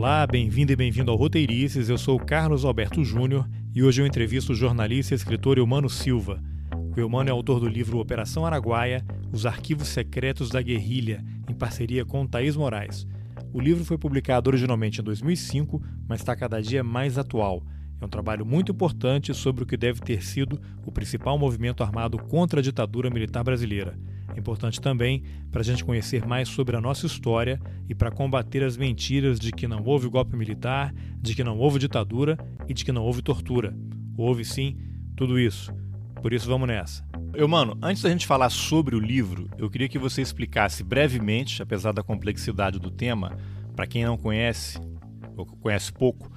Olá, bem-vindo e bem-vindo ao Roteirices. Eu sou Carlos Alberto Júnior e hoje eu entrevisto o jornalista e escritor Eumano Silva. O Eumano é autor do livro Operação Araguaia Os Arquivos Secretos da Guerrilha, em parceria com Thaís Moraes. O livro foi publicado originalmente em 2005, mas está cada dia mais atual. É um trabalho muito importante sobre o que deve ter sido o principal movimento armado contra a ditadura militar brasileira. É importante também para a gente conhecer mais sobre a nossa história e para combater as mentiras de que não houve golpe militar, de que não houve ditadura e de que não houve tortura. Houve sim tudo isso. Por isso vamos nessa. Eu, mano, antes da gente falar sobre o livro, eu queria que você explicasse brevemente, apesar da complexidade do tema, para quem não conhece ou conhece pouco,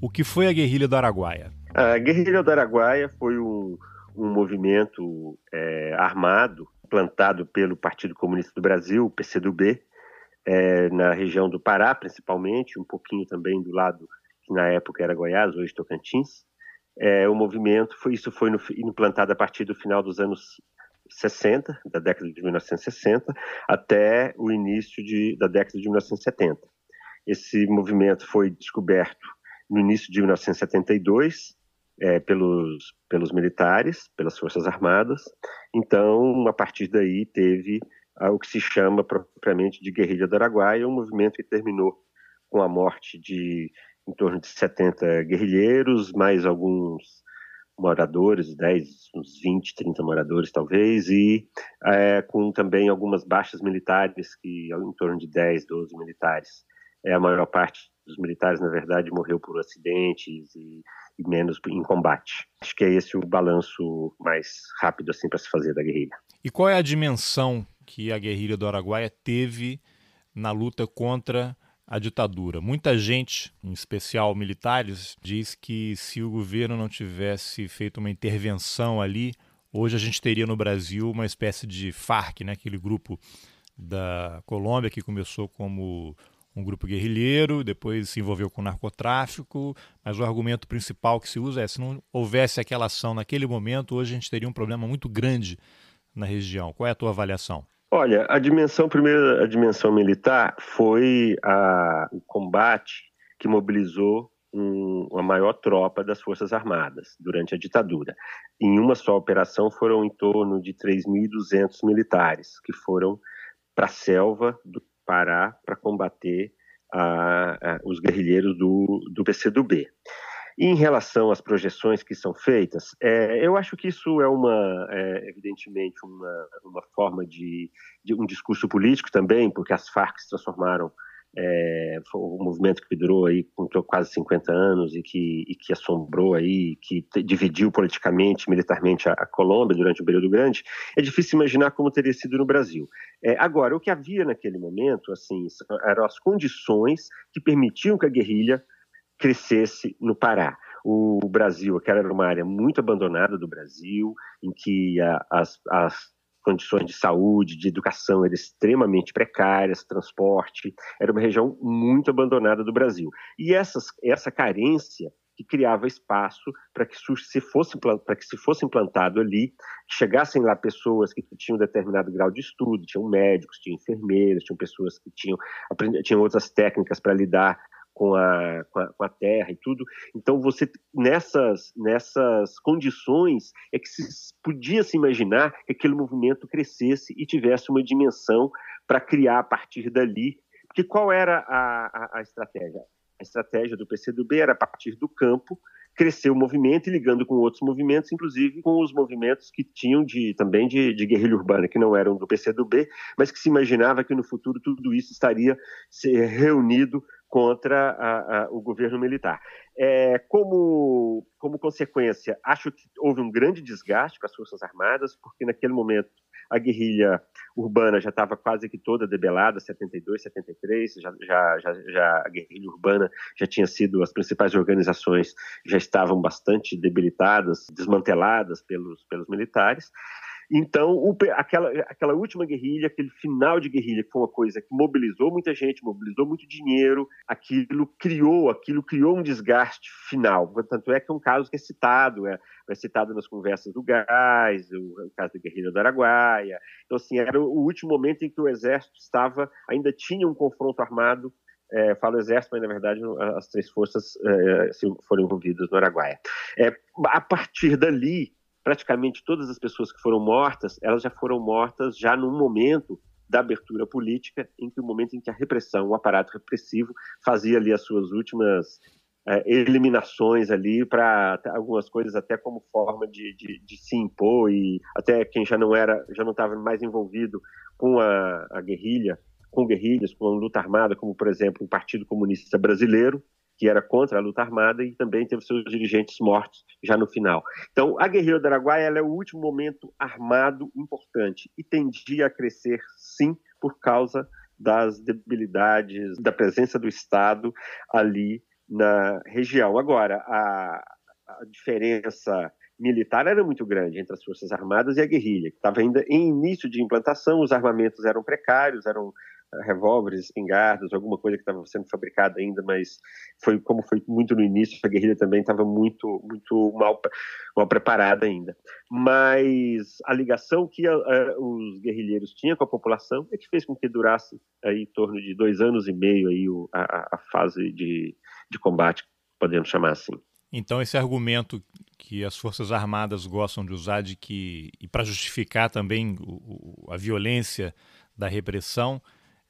o que foi a guerrilha do Araguaia. A guerrilha do Araguaia foi um, um movimento é, armado plantado pelo Partido Comunista do Brasil, o PCdoB, é, na região do Pará, principalmente, um pouquinho também do lado que na época era Goiás, hoje Tocantins. É, o movimento, foi, isso foi no, implantado a partir do final dos anos 60, da década de 1960, até o início de, da década de 1970. Esse movimento foi descoberto no início de 1972 é, pelos, pelos militares, pelas Forças Armadas. Então, a partir daí, teve ah, o que se chama propriamente de Guerrilha do Araguaia, um movimento que terminou com a morte de em torno de 70 guerrilheiros, mais alguns moradores, 10, uns 20, 30 moradores talvez, e é, com também algumas baixas militares, que em torno de 10, 12 militares. É, a maior parte dos militares, na verdade, morreu por acidentes e e menos em combate. Acho que é esse o balanço mais rápido assim para se fazer da guerrilha. E qual é a dimensão que a guerrilha do Araguaia teve na luta contra a ditadura? Muita gente, em especial militares, diz que se o governo não tivesse feito uma intervenção ali, hoje a gente teria no Brasil uma espécie de FARC, né, aquele grupo da Colômbia que começou como um grupo guerrilheiro, depois se envolveu com narcotráfico, mas o argumento principal que se usa é se não houvesse aquela ação naquele momento, hoje a gente teria um problema muito grande na região. Qual é a tua avaliação? Olha, a dimensão, primeiro, a dimensão militar foi a, o combate que mobilizou um, uma maior tropa das Forças Armadas durante a ditadura. Em uma só operação foram em torno de 3.200 militares que foram para a selva do Pará para combater a, a, os guerrilheiros do, do PCdoB. Em relação às projeções que são feitas, é, eu acho que isso é uma, é, evidentemente, uma, uma forma de, de, um discurso político também, porque as Farc se transformaram é, foi um movimento que durou aí quase 50 anos e que, e que assombrou aí, que dividiu politicamente, militarmente a, a, Colômbia durante o período grande, é difícil imaginar como teria sido no Brasil. É, agora, o que havia naquele momento, assim, eram as condições que permitiam que a guerrilha crescesse no Pará. O Brasil, aquela era uma área muito abandonada do Brasil, em que a, as, as condições de saúde, de educação eram extremamente precárias, transporte, era uma região muito abandonada do Brasil. E essas, essa carência que criava espaço para que se fosse para que se fosse implantado ali, chegassem lá pessoas que tinham determinado grau de estudo, tinham médicos, tinham enfermeiros, tinham pessoas que tinham tinham outras técnicas para lidar com a, com a, com a, terra e tudo. Então, você nessas, nessas condições é que se podia se imaginar que aquele movimento crescesse e tivesse uma dimensão para criar a partir dali. Porque qual era a, a, a estratégia? A estratégia do PCdoB era a partir do campo crescer o movimento e ligando com outros movimentos, inclusive com os movimentos que tinham de, também de, de guerrilha urbana, que não eram do PCdoB, mas que se imaginava que no futuro tudo isso estaria reunido contra a, a, o governo militar. É, como, como consequência, acho que houve um grande desgaste com as Forças Armadas, porque naquele momento a guerrilha urbana já estava quase que toda debelada, 72, 73, já, já, já, já, a guerrilha urbana já tinha sido, as principais organizações já estavam bastante debilitadas, desmanteladas pelos, pelos militares, então, o, aquela, aquela última guerrilha, aquele final de guerrilha, que foi uma coisa que mobilizou muita gente, mobilizou muito dinheiro, aquilo criou, aquilo criou um desgaste final. Tanto é que é um caso que é citado, é, é citado nas conversas do Gás, o, o, caso da guerrilha do Araguaia. Então, assim, era o último momento em que o exército estava, ainda tinha um confronto armado é, falo exército, mas na verdade as três forças é, foram envolvidas no Araguaia. É, a partir dali, praticamente todas as pessoas que foram mortas, elas já foram mortas já num momento da abertura política, em que o momento em que a repressão, o aparato repressivo, fazia ali as suas últimas é, eliminações ali para algumas coisas até como forma de, de, de, se impor e até quem já não era já não estava mais envolvido com a, a, guerrilha com guerrilhas com a luta armada como por exemplo o Partido Comunista Brasileiro que era contra a luta armada e também teve seus dirigentes mortos já no final então a guerrilha do Araguaia é o último momento armado importante e tendia a crescer sim por causa das debilidades da presença do Estado ali na região. Agora, a, a diferença militar era muito grande entre as Forças Armadas e a guerrilha, que estava ainda em início de implantação, os armamentos eram precários, eram revólveres, espingardas, alguma coisa que estava sendo fabricada ainda, mas foi como foi muito no início, a guerrilha também estava muito muito mal, mal preparada ainda. Mas a ligação que a, a, os guerrilheiros tinham com a população é que fez com que durasse aí em torno de dois anos e meio aí a, a fase de de combate, podemos chamar assim. Então esse argumento que as forças armadas gostam de usar de que e para justificar também o, a violência da repressão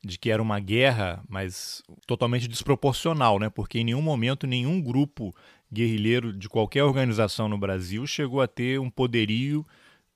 de que era uma guerra, mas totalmente desproporcional, né? Porque em nenhum momento nenhum grupo guerrilheiro de qualquer organização no Brasil chegou a ter um poderio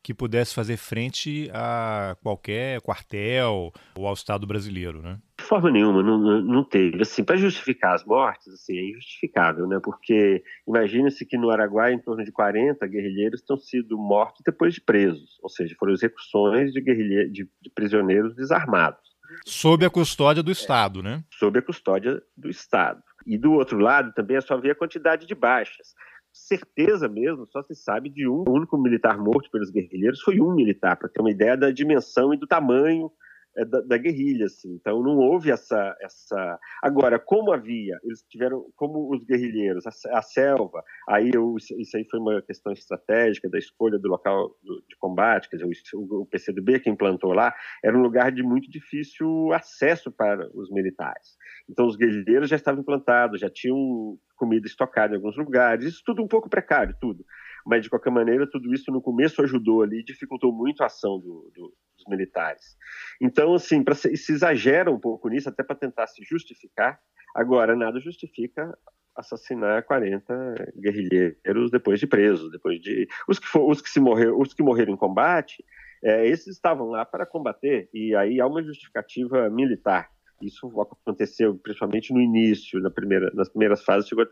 que pudesse fazer frente a qualquer quartel ou ao Estado brasileiro, né? De forma nenhuma, não, não teve. Assim, para justificar as mortes, assim, é injustificável, né? Porque imagine-se que no Araguaia, em torno de 40 guerrilheiros estão sido mortos depois de presos, ou seja, foram execuções de, de, de prisioneiros desarmados. Sob a custódia do Estado, né? Sob a custódia do Estado. E do outro lado também é só ver a quantidade de baixas certeza mesmo, só se sabe de um. O único militar morto pelos guerrilheiros foi um militar, para ter uma ideia da dimensão e do tamanho da, da, guerrilha, assim. Então não houve essa, essa. Agora, como havia, eles tiveram, como os guerrilheiros, a, a selva, aí eu, isso aí foi uma questão estratégica da escolha do local do, de combate, quer dizer, o, o PCdoB que implantou lá era um lugar de muito difícil acesso para os militares. Então os guerrilheiros já estavam implantados, já tinham comida estocada em alguns lugares, isso tudo um pouco precário, tudo. Mas, de qualquer maneira, tudo isso no começo ajudou ali, dificultou muito a ação do, do, dos militares. Então, assim, pra, se, se exagera um pouco nisso, até para tentar se justificar. Agora, nada justifica assassinar 40 guerrilheiros depois de presos, depois de os que for, os que se morreram, os que morreram em combate, é, esses estavam lá para combater e aí há uma justificativa militar. Isso aconteceu principalmente no início, na primeira, nas primeiras fases, chegou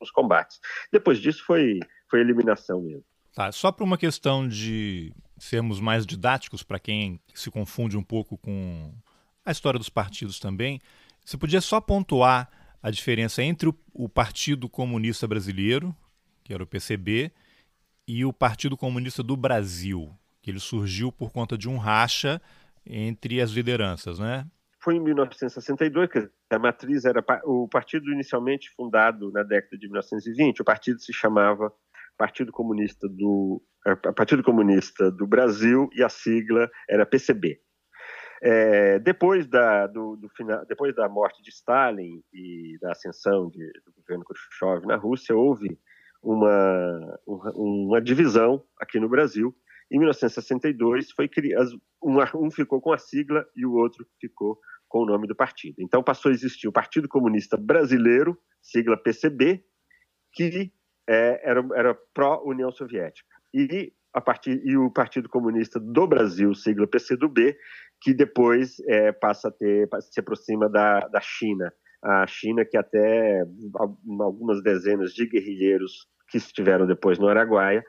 os combates. Depois disso foi, foi eliminação mesmo. Tá, só para uma questão de sermos mais didáticos para quem se confunde um pouco com a história dos partidos também, você podia só pontuar a diferença entre o, o Partido Comunista Brasileiro, que era o PCB, e o Partido Comunista do Brasil, que ele surgiu por conta de um racha entre as lideranças, né? foi em 1962, que a matriz era o partido inicialmente fundado na década de 1920, o partido se chamava Partido Comunista do é, Partido Comunista do Brasil e a sigla era PCB. É, depois, da, do, do final, depois da morte de Stalin e da ascensão de, do governo Khrushchev na Rússia, houve uma, uma divisão aqui no Brasil. Em 1962, foi criado, um, um ficou com a sigla e o outro ficou com o nome do partido. Então passou a existir o Partido Comunista Brasileiro, sigla PCB, que é, era, era pró-União Soviética. E, a partir, e o Partido Comunista do Brasil, sigla PCdoB, que depois é, passa a ter, se aproxima da, da China. A China, que até algumas dezenas de guerrilheiros que estiveram depois no Araguaia,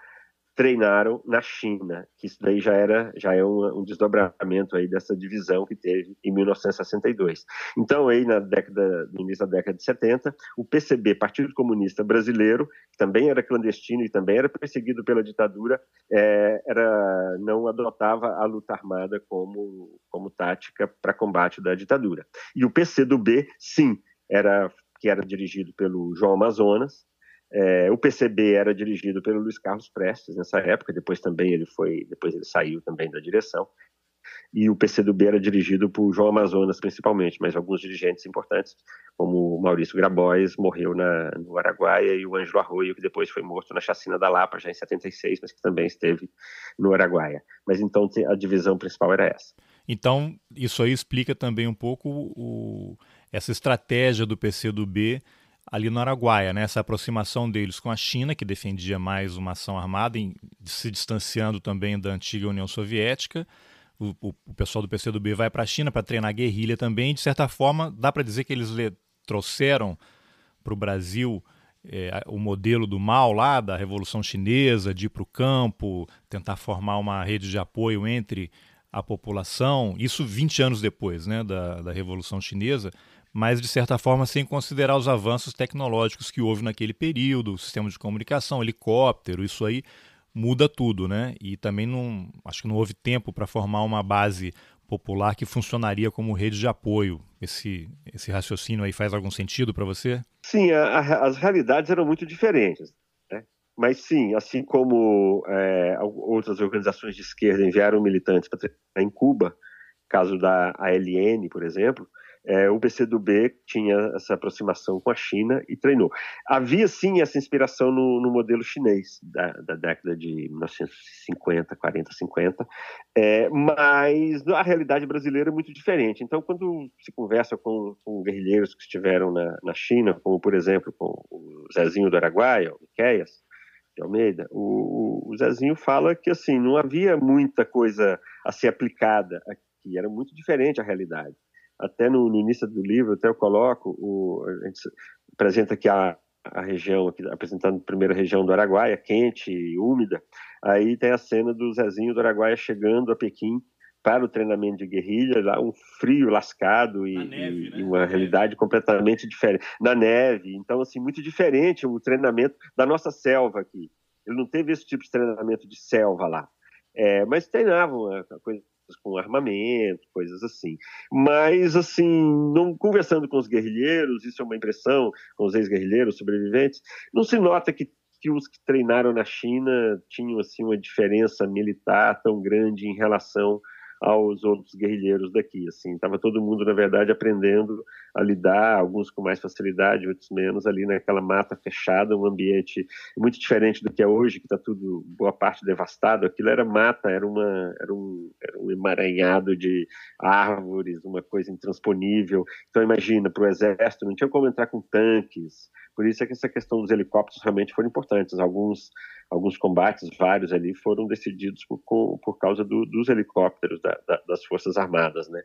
treinaram na China, que isso daí já era já é um, um, desdobramento aí dessa divisão que teve em 1962. Então aí na década no início da década de 70, o PCB, Partido Comunista Brasileiro, que também era clandestino e também era perseguido pela ditadura, é, era não adotava a luta armada como como tática para combate da ditadura. E o PCdoB, sim, era que era dirigido pelo João Amazonas, é, o PCB era dirigido pelo Luiz Carlos Prestes nessa época, depois também ele foi, depois ele saiu também da direção. e o PCdoB era dirigido por João Amazonas, principalmente, mas alguns dirigentes importantes, como Maurício Grabois, morreu na, no Araguaia, e o Ângelo Arroio, que depois foi morto na chacina da Lapa, já em 76, mas que também esteve no Araguaia. Mas então a divisão principal era essa. Então, isso aí explica também um pouco o, essa estratégia do PCdoB ali no Araguaia, né? essa aproximação deles com a China, que defendia mais uma ação armada, em, se distanciando também da antiga União Soviética. O, o, o pessoal do PCdoB vai para a China para treinar guerrilha também. De certa forma, dá para dizer que eles trouxeram para o Brasil é, o modelo do mal lá, da Revolução Chinesa, de ir para o campo, tentar formar uma rede de apoio entre a população, isso 20 anos depois né, da, da Revolução Chinesa, mas de certa forma sem considerar os avanços tecnológicos que houve naquele período, o sistema de comunicação, helicóptero, isso aí muda tudo, né? E também não, acho que não houve tempo para formar uma base popular que funcionaria como rede de apoio. Esse, esse raciocínio aí faz algum sentido para você? Sim, a, a, as realidades eram muito diferentes. Né? Mas sim, assim como é, outras organizações de esquerda enviaram militantes para em Cuba, caso da ALN, por exemplo, é, o PCdoB tinha essa aproximação com a China e treinou. Havia sim essa inspiração no, no modelo chinês da, da, década de 1950, 40, 50, é, mas a realidade brasileira é muito diferente. Então, quando se conversa com, com guerrilheiros que estiveram na, na, China, como por exemplo com o Zezinho do Araguaia, o Miqueias de Almeida, o, o Zezinho fala que assim não havia muita coisa a ser aplicada aqui, era muito diferente a realidade até no, no, início do livro, até eu coloco, o, a gente apresenta aqui a, a região, aqui, apresentando a primeira região do Araguaia, quente e úmida, aí tem a cena do Zezinho do Araguaia chegando a Pequim para o treinamento de guerrilha, lá um frio lascado e, neve, né? e uma Na realidade neve. completamente diferente. Na neve, então assim, muito diferente o treinamento da nossa selva aqui. Ele não teve esse tipo de treinamento de selva lá. É, mas treinavam a coisa com armamento, coisas assim. Mas, assim, não conversando com os guerrilheiros, isso é uma impressão, com os ex-guerrilheiros, sobreviventes, não se nota que, que os que treinaram na China tinham, assim, uma diferença militar tão grande em relação aos outros guerrilheiros daqui. Assim, estava todo mundo na verdade aprendendo a lidar, alguns com mais facilidade, outros menos, ali naquela mata fechada, um ambiente muito diferente do que é hoje, que está tudo boa parte devastado. Aquilo era mata, era uma era um, era um emaranhado de árvores, uma coisa intransponível. Então imagina para o exército não tinha como entrar com tanques. Por isso é que essa questão dos helicópteros realmente foram importantes. Alguns alguns combates, vários ali, foram decididos por, por causa do, dos helicópteros da, da, das Forças Armadas, né?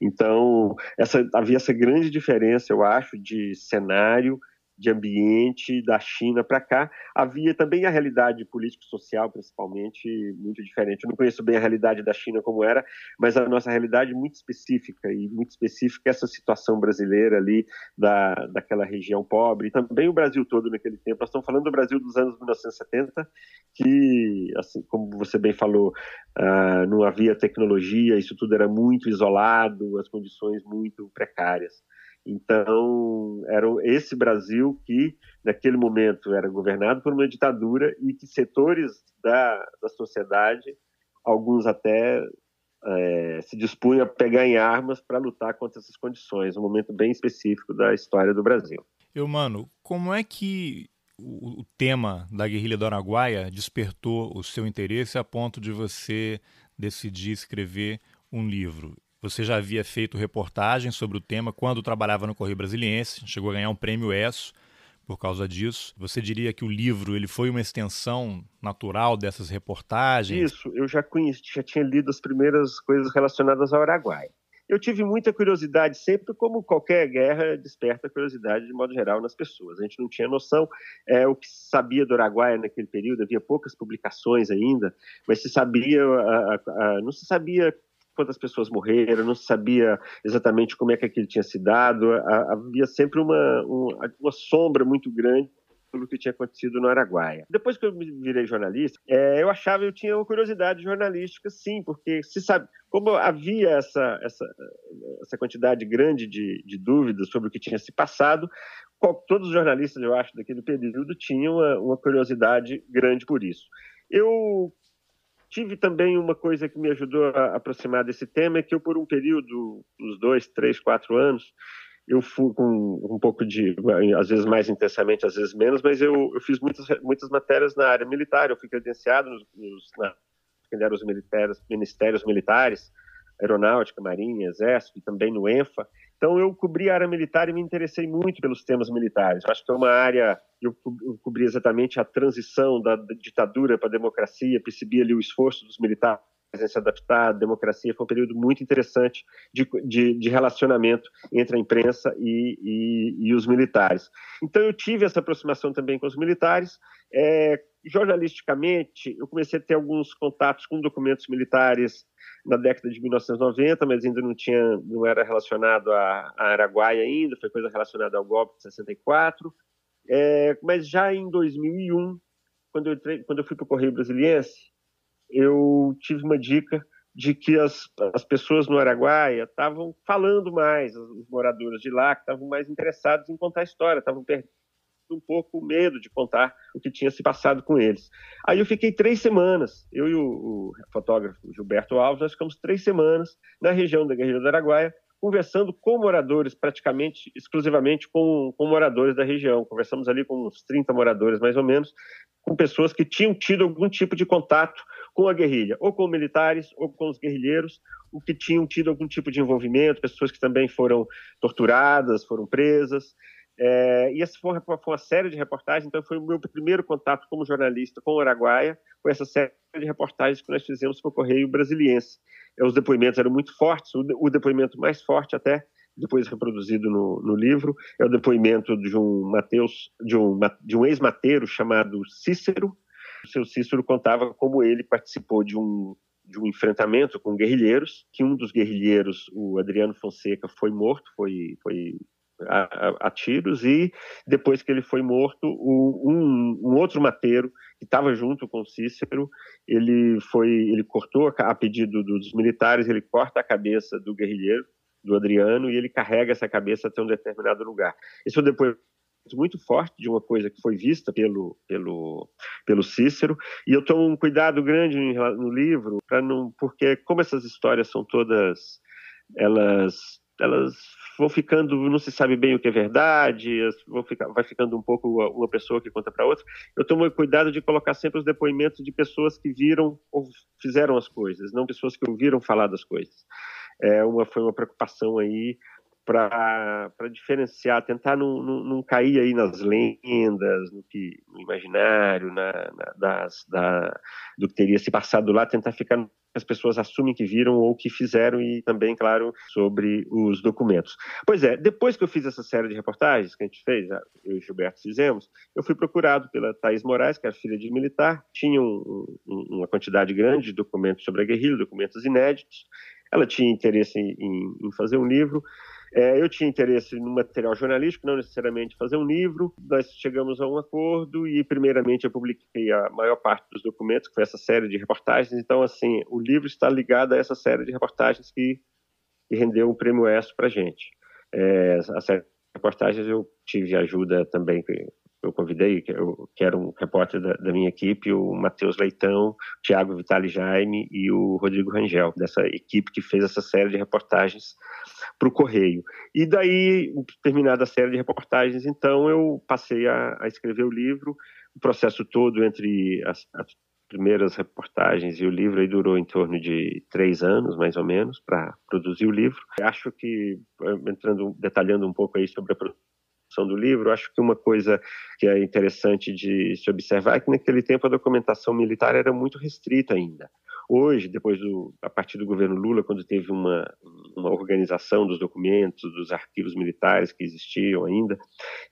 Então, essa, havia essa grande diferença, eu acho, de cenário de ambiente da China para cá. Havia também a realidade político-social, principalmente, muito diferente. Eu não conheço bem a realidade da China como era, mas a nossa realidade é muito específica, e muito específica essa situação brasileira ali, da, daquela região pobre, e também o Brasil todo naquele tempo. Nós estamos falando do Brasil dos anos 1970, que, assim como você bem falou, uh, não havia tecnologia, isso tudo era muito isolado, as condições muito precárias. Então, era esse Brasil que, naquele momento, era governado por uma ditadura e que setores da, da sociedade, alguns até é, se dispunham a pegar em armas para lutar contra essas condições, um momento bem específico da história do Brasil. Eu, mano, como é que o, o tema da guerrilha do Araguaia despertou o seu interesse a ponto de você decidir escrever um livro? Você já havia feito reportagens sobre o tema quando trabalhava no Correio Brasiliense, chegou a ganhar um prêmio ESSO por causa disso. Você diria que o livro ele foi uma extensão natural dessas reportagens? Isso, eu já conheci, já tinha lido as primeiras coisas relacionadas ao Araguaia. Eu tive muita curiosidade sempre, como qualquer guerra desperta curiosidade de modo geral nas pessoas. A gente não tinha noção é, o que sabia do Araguaia naquele período, havia poucas publicações ainda, mas se sabia, a, a, a, não se sabia quantas pessoas morreram, não se sabia exatamente como é que aquilo tinha se dado, havia sempre uma, uma sombra muito grande pelo que tinha acontecido no Araguaia. Depois que eu virei jornalista, é, eu achava, eu tinha uma curiosidade jornalística, sim, porque se sabe, como havia essa, essa, essa quantidade grande de, de dúvidas sobre o que tinha se passado, todos os jornalistas, eu acho, daquele período tinham uma, uma curiosidade grande por isso. Eu tive também uma coisa que me ajudou a aproximar desse tema, é que eu, por um período, uns dois, três, quatro anos, eu fui com um pouco de, às vezes mais intensamente, às vezes menos, mas eu, eu fiz muitas, muitas matérias na área militar, eu fui credenciado nos, nos na, os militares, ministérios militares, aeronáutica, marinha, exército, e também no ENFA. Então eu cobri a área militar e me interessei muito pelos temas militares. Eu acho que é uma área, eu cobri exatamente a transição da ditadura para a democracia, percebi ali o esforço dos militares em se adaptar à democracia. Foi um período muito interessante de, de, de relacionamento entre a imprensa e, e, e, os militares. Então eu tive essa aproximação também com os militares. É, jornalisticamente, eu comecei a ter alguns contatos com documentos militares na década de 1990, mas ainda não tinha, não era relacionado a, a Araguaia ainda, foi coisa relacionada ao golpe de 64. É, mas já em 2001, quando eu, entrei, quando eu fui para o Correio Brasiliense, eu tive uma dica de que as, as pessoas no Araguaia estavam falando mais, os moradores de lá, que estavam mais interessados em contar a história, estavam perdendo um pouco o medo de contar o que tinha se passado com eles. Aí eu fiquei três semanas, eu e o, o fotógrafo Gilberto Alves, nós ficamos três semanas na região da Guerrilha do Araguaia, conversando com moradores, praticamente exclusivamente com, com, moradores da região. Conversamos ali com uns 30 moradores, mais ou menos, com pessoas que tinham tido algum tipo de contato com a guerrilha, ou com militares, ou com os guerrilheiros, o que tinham tido algum tipo de envolvimento, pessoas que também foram torturadas, foram presas. É, e essa foi uma, foi uma, série de reportagens, então foi o meu primeiro contato como jornalista com o Araguaia, com essa série de reportagens que nós fizemos para o Correio Brasiliense. É, os depoimentos eram muito fortes, o, o depoimento mais forte até, depois reproduzido no, no, livro, é o depoimento de um Mateus, de um, de um ex-mateiro chamado Cícero. O seu Cícero contava como ele participou de um, de um enfrentamento com guerrilheiros, que um dos guerrilheiros, o Adriano Fonseca, foi morto, foi, foi a, a, tiros e depois que ele foi morto, o, um, um, outro mateiro que estava junto com Cícero, ele foi, ele cortou a pedido dos militares, ele corta a cabeça do guerrilheiro, do Adriano, e ele carrega essa cabeça até um determinado lugar. Foi depois muito forte de uma coisa que foi vista pelo pelo pelo Cícero e eu tomo um cuidado grande no livro para não porque como essas histórias são todas elas elas vão ficando, não se sabe bem o que é verdade, vão ficar, vai ficando um pouco uma pessoa que conta para outra. Eu tomo cuidado de colocar sempre os depoimentos de pessoas que viram ou fizeram as coisas, não pessoas que ouviram falar das coisas. É uma, foi uma preocupação aí para diferenciar, tentar não, não, não, cair aí nas lendas, no, que, no imaginário, na, na, das, da, do que teria se passado lá, tentar ficar as pessoas assumem que viram ou que fizeram e também, claro, sobre os documentos. Pois é, depois que eu fiz essa série de reportagens que a gente fez, eu e Gilberto fizemos, eu fui procurado pela Thais Moraes, que era filha de militar, tinha um, um, uma quantidade grande de documentos sobre a guerrilha, documentos inéditos, ela tinha interesse em, em fazer um livro, é, eu tinha interesse no material jornalístico, não necessariamente fazer um livro. Nós chegamos a um acordo e, primeiramente, eu publiquei a maior parte dos documentos, que foi essa série de reportagens. Então, assim, o livro está ligado a essa série de reportagens que, que rendeu o prêmio ESO para gente. É, a série de reportagens eu tive ajuda também eu convidei, que, era um repórter da, da, minha equipe, o Matheus Leitão, o Thiago Vitali Jaime e o Rodrigo Rangel, dessa equipe que fez essa série de reportagens para o Correio. E daí, terminada a série de reportagens, então eu passei a, a escrever o livro, o processo todo entre as, as primeiras reportagens e o livro aí durou em torno de três anos, mais ou menos, para produzir o livro. Acho que, entrando, detalhando um pouco aí sobre a produção do livro, acho que uma coisa que é interessante de se observar é que naquele tempo a documentação militar era muito restrita ainda. Hoje, depois do, a partir do governo Lula, quando teve uma, uma organização dos documentos, dos arquivos militares que existiam ainda,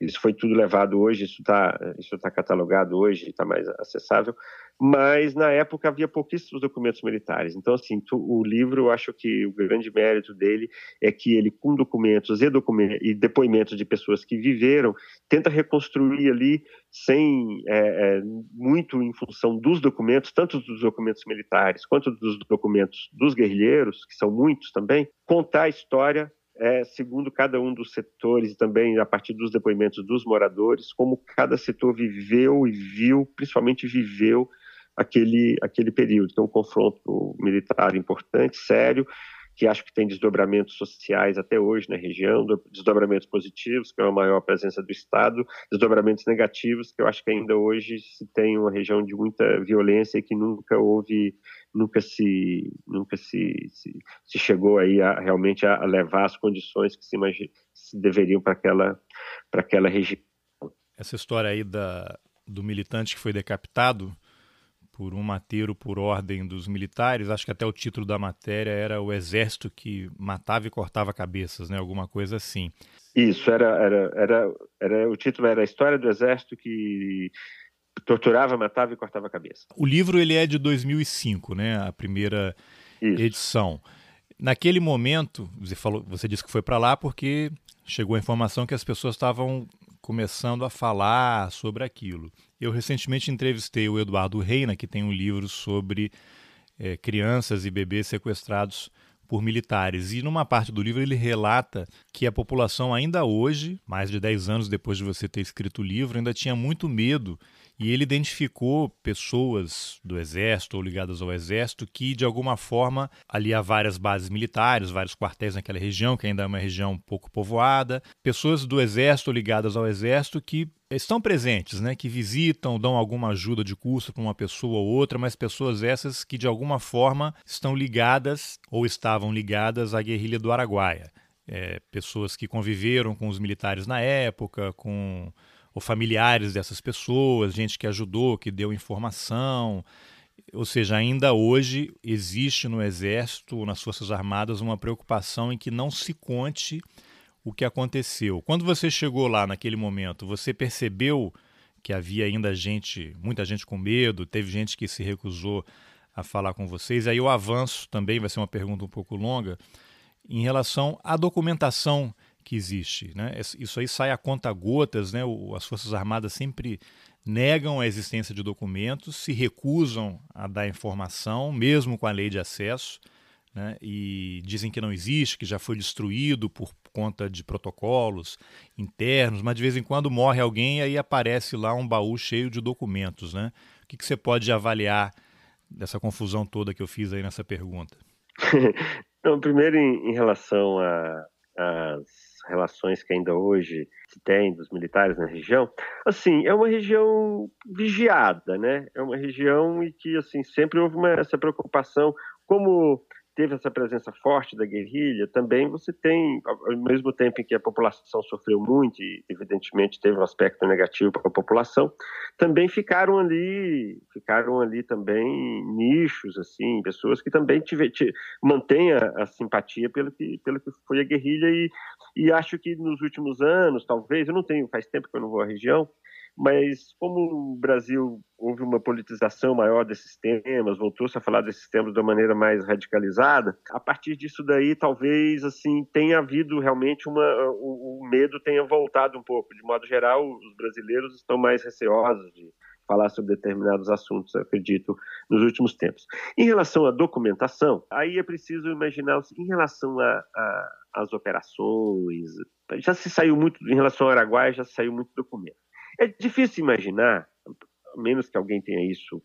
isso foi tudo levado hoje, isso está isso tá catalogado hoje, está mais acessável, mas na época havia pouquíssimos documentos militares. Então, assim, tu, o livro, eu acho que o grande mérito dele é que ele, com documentos e, documentos, e depoimentos de pessoas que viveram, tenta reconstruir ali, sem é, é, muito em função dos documentos, tanto dos documentos militares quanto dos documentos dos guerrilheiros, que são muitos também, contar a história é, segundo cada um dos setores e também a partir dos depoimentos dos moradores, como cada setor viveu e viu, principalmente viveu aquele, aquele período. Então, um confronto militar importante, sério, que acho que tem desdobramentos sociais até hoje na região, desdobramentos positivos, que é uma maior presença do Estado, desdobramentos negativos, que eu acho que ainda hoje se tem uma região de muita violência e que nunca houve, nunca se, nunca se, se, se chegou aí a, realmente a, levar as condições que se, se deveriam para aquela, para aquela região. Essa história aí da, do militante que foi decapitado, por um mateiro por ordem dos militares. Acho que até o título da matéria era o exército que matava e cortava cabeças, né? Alguma coisa assim. Isso era era era, era o título era a história do exército que torturava, matava e cortava a cabeça. O livro ele é de 2005, né? A primeira Isso. edição. Naquele momento, você falou, você disse que foi para lá porque chegou a informação que as pessoas estavam começando a falar sobre aquilo. Eu recentemente entrevistei o Eduardo Reina, que tem um livro sobre é, crianças e bebês sequestrados por militares. E numa parte do livro ele relata que a população ainda hoje, mais de 10 anos depois de você ter escrito o livro, ainda tinha muito medo e ele identificou pessoas do exército ou ligadas ao exército que, de alguma forma, ali há várias bases militares, vários quartéis naquela região, que ainda é uma região pouco povoada, pessoas do exército ligadas ao exército que estão presentes, né, que visitam, dão alguma ajuda de custo para uma pessoa ou outra, mas pessoas essas que de alguma forma estão ligadas ou estavam ligadas à guerrilha do Araguaia. É, pessoas que conviveram com os militares na época, com ou familiares dessas pessoas, gente que ajudou, que deu informação. Ou seja, ainda hoje existe no Exército, nas Forças Armadas, uma preocupação em que não se conte o que aconteceu. Quando você chegou lá naquele momento, você percebeu que havia ainda gente, muita gente com medo, teve gente que se recusou a falar com vocês. Aí o avanço também vai ser uma pergunta um pouco longa em relação à documentação que existe. Né? Isso aí sai a conta gotas, né? as Forças Armadas sempre negam a existência de documentos, se recusam a dar informação, mesmo com a lei de acesso, né? e dizem que não existe, que já foi destruído por conta de protocolos internos, mas de vez em quando morre alguém e aí aparece lá um baú cheio de documentos. Né? O que, que você pode avaliar dessa confusão toda que eu fiz aí nessa pergunta? Não, primeiro, em, em relação às relações que ainda hoje se tem dos militares na região, assim, é uma região vigiada, né? É uma região em que, assim, sempre houve uma, essa preocupação, como teve essa presença forte da guerrilha, também você tem, ao mesmo tempo em que a população sofreu muito e evidentemente teve um aspecto negativo para a população, também ficaram ali, ficaram ali também nichos assim, pessoas que também tive, mantêm a, a, simpatia pelo que pelo que foi a guerrilha e, e acho que nos últimos anos, talvez, eu não tenho, faz tempo que eu não vou à região, mas como o Brasil houve uma politização maior desses temas, voltou-se a falar desses temas de uma maneira mais radicalizada, a partir disso daí talvez assim tenha havido realmente uma o, o medo tenha voltado um pouco. De modo geral, os brasileiros estão mais receosos de falar sobre determinados assuntos, acredito, nos últimos tempos. Em relação à documentação, aí é preciso imaginar, em relação às operações, já se saiu muito, em relação ao Araguaia, já se saiu muito documento. É difícil imaginar, a menos que alguém tenha isso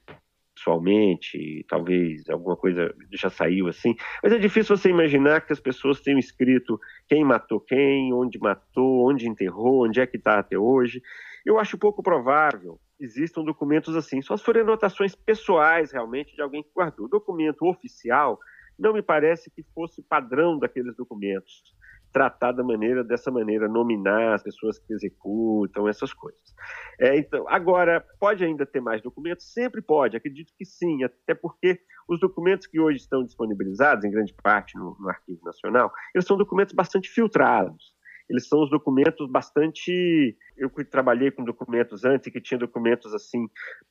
pessoalmente, talvez alguma coisa já saiu assim, mas é difícil você imaginar que as pessoas tenham escrito quem matou quem, onde matou, onde enterrou, onde é que está até hoje. Eu acho pouco provável existam documentos assim, só se forem anotações pessoais realmente de alguém que guardou. O documento oficial não me parece que fosse padrão daqueles documentos tratar da maneira dessa maneira, nominar as pessoas que executam, essas coisas. É, então, agora, pode ainda ter mais documentos? Sempre pode, acredito que sim, até porque os documentos que hoje estão disponibilizados, em grande parte no, no Arquivo Nacional, eles são documentos bastante filtrados. Eles são os documentos bastante. Eu trabalhei com documentos antes, que tinha documentos assim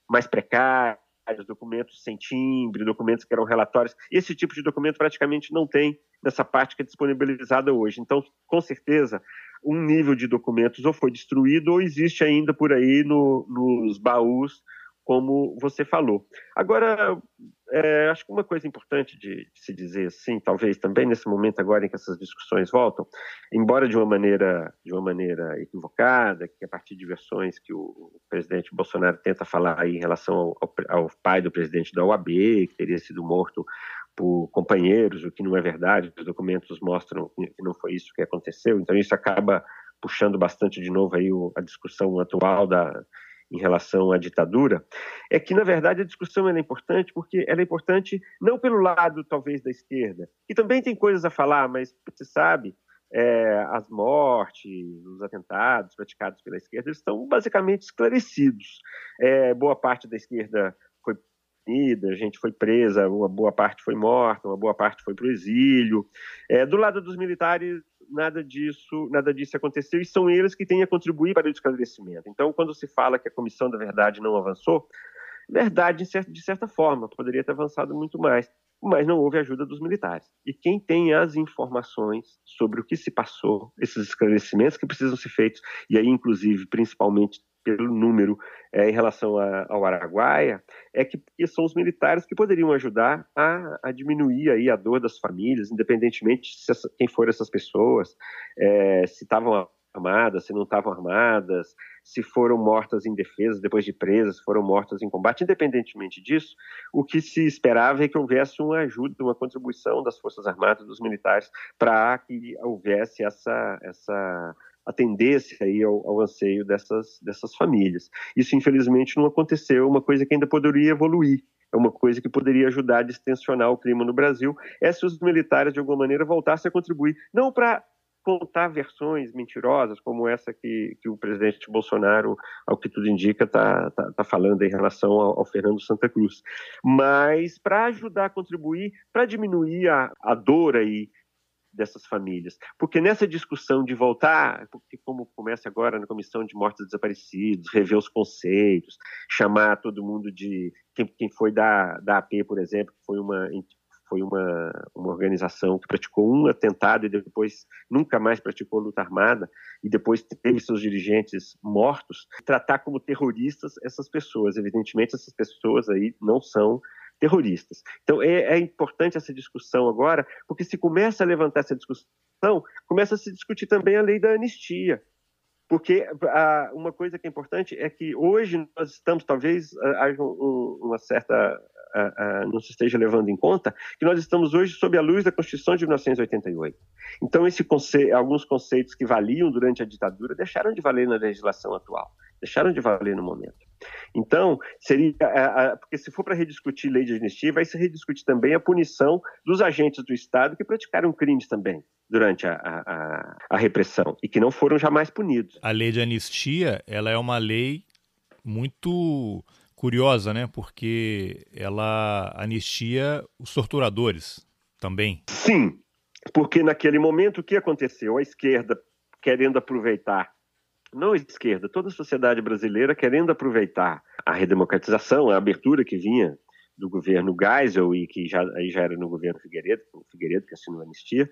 mais precários documentos sem timbre, documentos que eram relatórios. Esse tipo de documento praticamente não tem nessa parte que é disponibilizada hoje. Então, com certeza, um nível de documentos ou foi destruído ou existe ainda por aí no, nos baús, como você falou. Agora, é, acho que uma coisa importante de, de, se dizer assim, talvez também nesse momento agora em que essas discussões voltam, embora de uma maneira de uma maneira equivocada, que a partir de versões que o, presidente Bolsonaro tenta falar aí em relação ao, ao, ao pai do presidente da OAB, que teria sido morto por companheiros, o que não é verdade, os documentos mostram que não foi isso que aconteceu, então isso acaba puxando bastante de novo aí o, a discussão atual da em relação à ditadura, é que, na verdade, a discussão é importante porque ela é importante não pelo lado, talvez, da esquerda, que também tem coisas a falar, mas você sabe, é, as mortes, os atentados praticados pela esquerda, estão basicamente esclarecidos. É, boa parte da esquerda foi punida, gente foi presa, uma boa parte foi morta, uma boa parte foi para o exílio. É, do lado dos militares, nada disso, nada disso aconteceu e são eles que têm a contribuir para o esclarecimento. Então, quando se fala que a Comissão da Verdade não avançou, verdade de certa forma, poderia ter avançado muito mais, mas não houve ajuda dos militares. E quem tem as informações sobre o que se passou, esses esclarecimentos que precisam ser feitos, e aí, inclusive, principalmente pelo número é, em relação a, ao Araguaia, é que, que, são os militares que poderiam ajudar a, a, diminuir aí a dor das famílias, independentemente de quem foram essas pessoas, é, se estavam armadas, se não estavam armadas, se foram mortas em defesa, depois de presas, foram mortas em combate. Independentemente disso, o que se esperava é que houvesse uma ajuda, uma contribuição das Forças Armadas, dos militares, para que houvesse essa, essa atendesse aí ao, ao, anseio dessas, dessas famílias. Isso, infelizmente, não aconteceu, uma coisa que ainda poderia evoluir, é uma coisa que poderia ajudar a distensionar o clima no Brasil, é se os militares, de alguma maneira, voltassem a contribuir, não para contar versões mentirosas como essa que, que o presidente Bolsonaro, ao que tudo indica, está tá, tá falando em relação ao, ao Fernando Santa Cruz, mas para ajudar a contribuir, para diminuir a, a dor aí dessas famílias. Porque nessa discussão de voltar, porque como começa agora na Comissão de Mortos Desaparecidos, rever os conceitos, chamar todo mundo de quem, quem foi da, da AP, por exemplo, que foi uma foi uma, uma organização que praticou um atentado e depois nunca mais praticou luta armada e depois teve seus dirigentes mortos, tratar como terroristas essas pessoas. Evidentemente, essas pessoas aí não são terroristas. Então é, é, importante essa discussão agora, porque se começa a levantar essa discussão, começa a se discutir também a lei da anistia. Porque a, uma coisa que é importante é que hoje nós estamos, talvez haja um, uma certa. A, não se esteja levando em conta que nós estamos hoje sob a luz da Constituição de 1988. Então, esse conce alguns conceitos que valiam durante a ditadura deixaram de valer na legislação atual, deixaram de valer no momento. Então, seria. Porque se for para rediscutir lei de anistia, vai se rediscutir também a punição dos agentes do Estado que praticaram crimes também durante a, a, a, repressão e que não foram jamais punidos. A lei de anistia, ela é uma lei muito curiosa, né? Porque ela anistia os torturadores também. Sim, porque naquele momento o que aconteceu? A esquerda querendo aproveitar não a esquerda, toda a sociedade brasileira querendo aproveitar a redemocratização, a abertura que vinha do governo Geisel e que já, aí já era no governo Figueiredo, Figueiredo que assinou a anistia.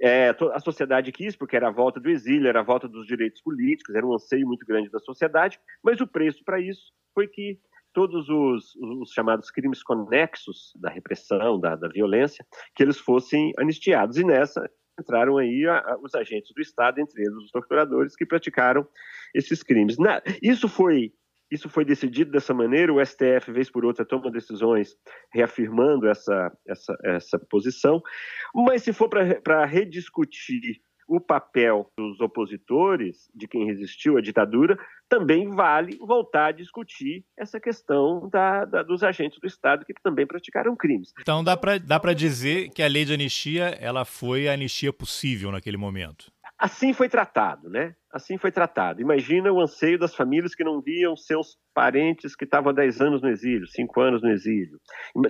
É, a sociedade quis, porque era a volta do exílio, era a volta dos direitos políticos, era um anseio muito grande da sociedade, mas o preço para isso foi que todos os, os, chamados crimes conexos da repressão, da, da violência, que eles fossem anistiados. E nessa entraram aí a, a, os agentes do Estado, entre eles os torturadores, que praticaram esses crimes. Na, isso foi isso foi decidido dessa maneira, o STF, vez por outra, toma decisões reafirmando essa, essa, essa posição, mas se for para rediscutir o papel dos opositores, de quem resistiu à ditadura, também vale voltar a discutir essa questão da, da, dos agentes do Estado que também praticaram crimes. Então dá para dá dizer que a lei de anistia ela foi a anistia possível naquele momento. Assim foi tratado, né? Assim foi tratado. Imagina o anseio das famílias que não viam seus parentes que estavam há 10 anos no exílio, 5 anos no exílio.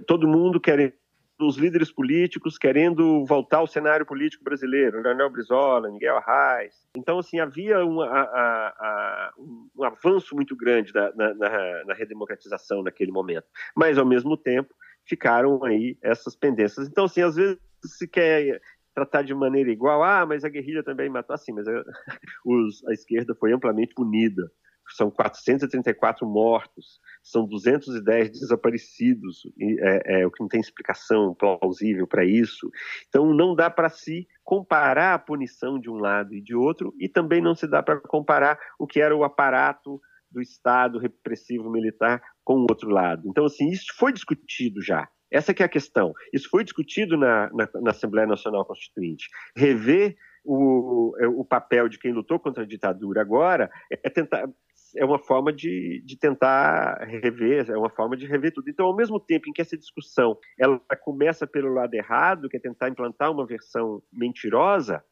Todo mundo querendo dos líderes políticos querendo voltar ao cenário político brasileiro, Leonel Brizola, Miguel Arraes. Então, assim, havia um, a, a, um avanço muito grande na, na, na, redemocratização naquele momento. Mas, ao mesmo tempo, ficaram aí essas pendências. Então, assim, às vezes se quer tratar de maneira igual, ah, mas a guerrilha também matou, assim, mas a, os, a esquerda foi amplamente punida são 434 mortos, são 210 desaparecidos, é, é, o que não tem explicação plausível para isso. Então, não dá para se comparar a punição de um lado e de outro, e também não se dá para comparar o que era o aparato do Estado repressivo militar com o outro lado. Então, assim, isso foi discutido já. Essa é a questão. Isso foi discutido na, na, na Assembleia Nacional Constituinte. Rever o, o papel de quem lutou contra a ditadura agora é tentar é uma forma de, de tentar rever, é uma forma de rever tudo. Então, ao mesmo tempo em que essa discussão ela começa pelo lado errado, que é tentar implantar uma versão mentirosa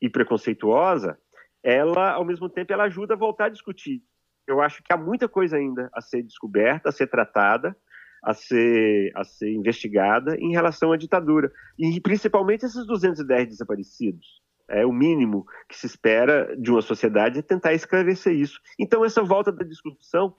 e preconceituosa, ela, ao mesmo tempo, ela ajuda a voltar a discutir. Eu acho que há muita coisa ainda a ser descoberta, a ser tratada, a ser, a ser investigada em relação à ditadura. E principalmente esses 210 desaparecidos é o mínimo que se espera de uma sociedade é tentar esclarecer isso. Então, essa volta da discussão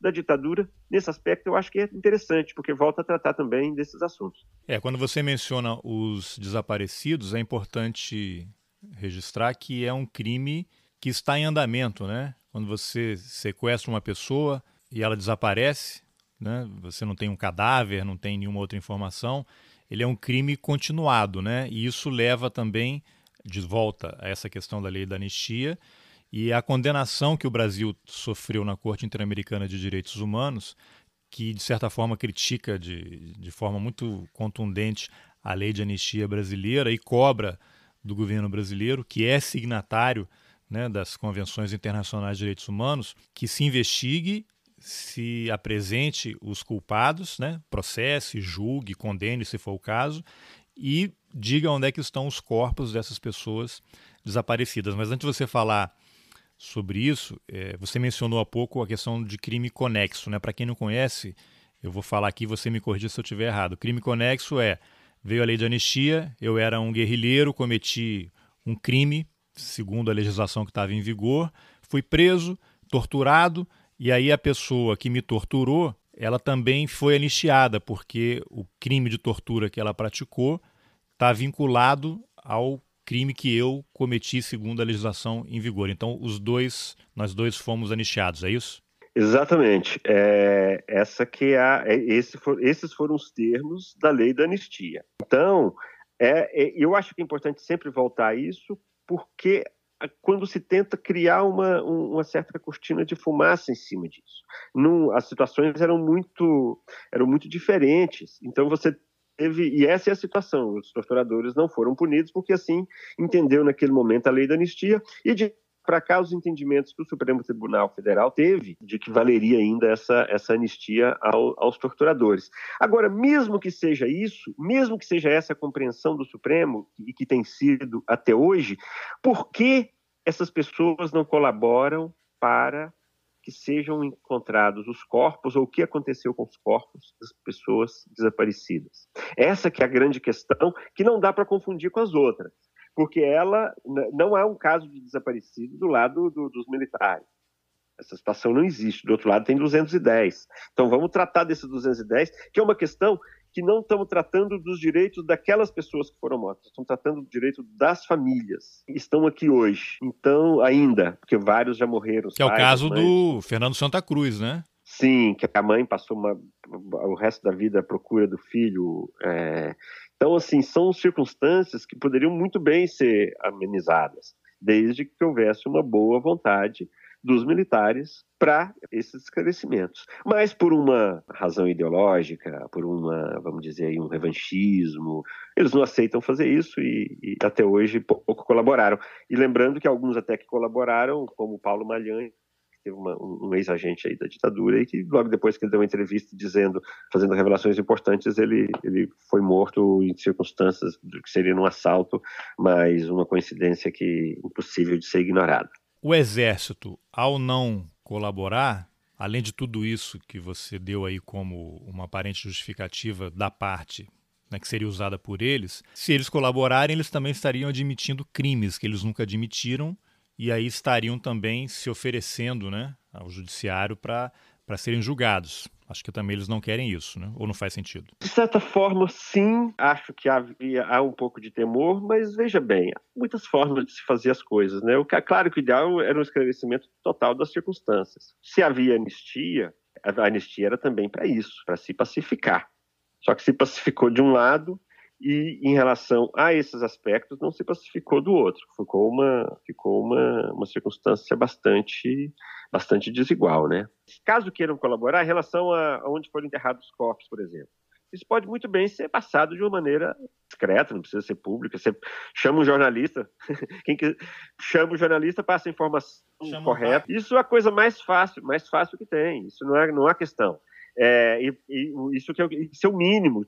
da ditadura, nesse aspecto, eu acho que é interessante, porque volta a tratar também desses assuntos. É, quando você menciona os desaparecidos, é importante registrar que é um crime que está em andamento, né? Quando você sequestra uma pessoa e ela desaparece, né? Você não tem um cadáver, não tem nenhuma outra informação, ele é um crime continuado, né? E isso leva também de volta a essa questão da lei da anistia e a condenação que o Brasil sofreu na Corte Interamericana de Direitos Humanos, que de certa forma critica de, de forma muito contundente a lei de anistia brasileira e cobra do governo brasileiro, que é signatário né, das convenções internacionais de direitos humanos, que se investigue, se apresente os culpados, né, processe, julgue, condene, se for o caso, e diga onde é que estão os corpos dessas pessoas desaparecidas. Mas antes de você falar sobre isso, é, você mencionou há pouco a questão de crime conexo. Né? Para quem não conhece, eu vou falar aqui, você me corrija se eu estiver errado. Crime conexo é, veio a lei de anistia, eu era um guerrilheiro, cometi um crime, segundo a legislação que estava em vigor, fui preso, torturado, e aí a pessoa que me torturou, ela também foi anistiada, porque o crime de tortura que ela praticou está vinculado ao crime que eu cometi segundo a legislação em vigor. Então, os dois, nós dois fomos anistiados, é isso? Exatamente. É, essa que é, é esse for, esses foram os termos da lei da anistia. Então, é, é, eu acho que é importante sempre voltar a isso, porque quando se tenta criar uma, uma certa cortina de fumaça em cima disso. as situações eram muito, eram muito diferentes. Então, você teve, e essa é a situação, os torturadores não foram punidos porque assim entendeu naquele momento a lei da anistia e de para cá os entendimentos que o Supremo Tribunal Federal teve de que valeria ainda essa, essa anistia ao, aos torturadores. Agora, mesmo que seja isso, mesmo que seja essa a compreensão do Supremo, e que tem sido até hoje, por que essas pessoas não colaboram para que sejam encontrados os corpos ou o que aconteceu com os corpos das pessoas desaparecidas. Essa que é a grande questão que não dá para confundir com as outras, porque ela não é um caso de desaparecido do lado do, dos militares. Essa situação não existe. Do outro lado tem 210. Então vamos tratar desses 210, que é uma questão que não estamos tratando dos direitos daquelas pessoas que foram mortas, estamos tratando do direito das famílias que estão aqui hoje. Então, ainda, porque vários já morreram. Que é o caso do Fernando Santa Cruz, né? Sim, que a mãe passou uma, o resto da vida à procura do filho. É... Então, assim, são circunstâncias que poderiam muito bem ser amenizadas, desde que houvesse uma boa vontade dos militares para esses esclarecimentos. Mas por uma razão ideológica, por uma, vamos dizer um revanchismo, eles não aceitam fazer isso e, e até hoje pouco colaboraram. E lembrando que alguns até que colaboraram, como Paulo Malhães, teve uma, um ex-agente aí da ditadura e que logo depois que ele deu uma entrevista dizendo, fazendo revelações importantes, ele, ele foi morto em circunstâncias que seria um assalto, mas uma coincidência que impossível de ser ignorada. O Exército, ao não colaborar, além de tudo isso que você deu aí como uma aparente justificativa da parte né, que seria usada por eles, se eles colaborarem, eles também estariam admitindo crimes que eles nunca admitiram e aí estariam também se oferecendo né, ao judiciário para serem julgados. Acho que também eles não querem isso, né? ou não faz sentido? De certa forma, sim. Acho que havia, há um pouco de temor, mas veja bem, há muitas formas de se fazer as coisas. Né? O que claro que o ideal era um esclarecimento total das circunstâncias. Se havia anistia, a anistia era também para isso, para se pacificar. Só que se pacificou de um lado e em relação a esses aspectos não se pacificou do outro. Ficou uma, ficou uma, uma circunstância bastante, bastante desigual, né? Caso queiram colaborar, em relação a, onde foram enterrados os corpos, por exemplo, isso pode muito bem ser passado de uma maneira discreta, não precisa ser pública. Você chama um jornalista, quem que, chama o jornalista, passa a informação chama correta. Isso é a coisa mais fácil, mais fácil que tem. Isso não é, não é questão. É, e, e, isso que é, isso é o mínimo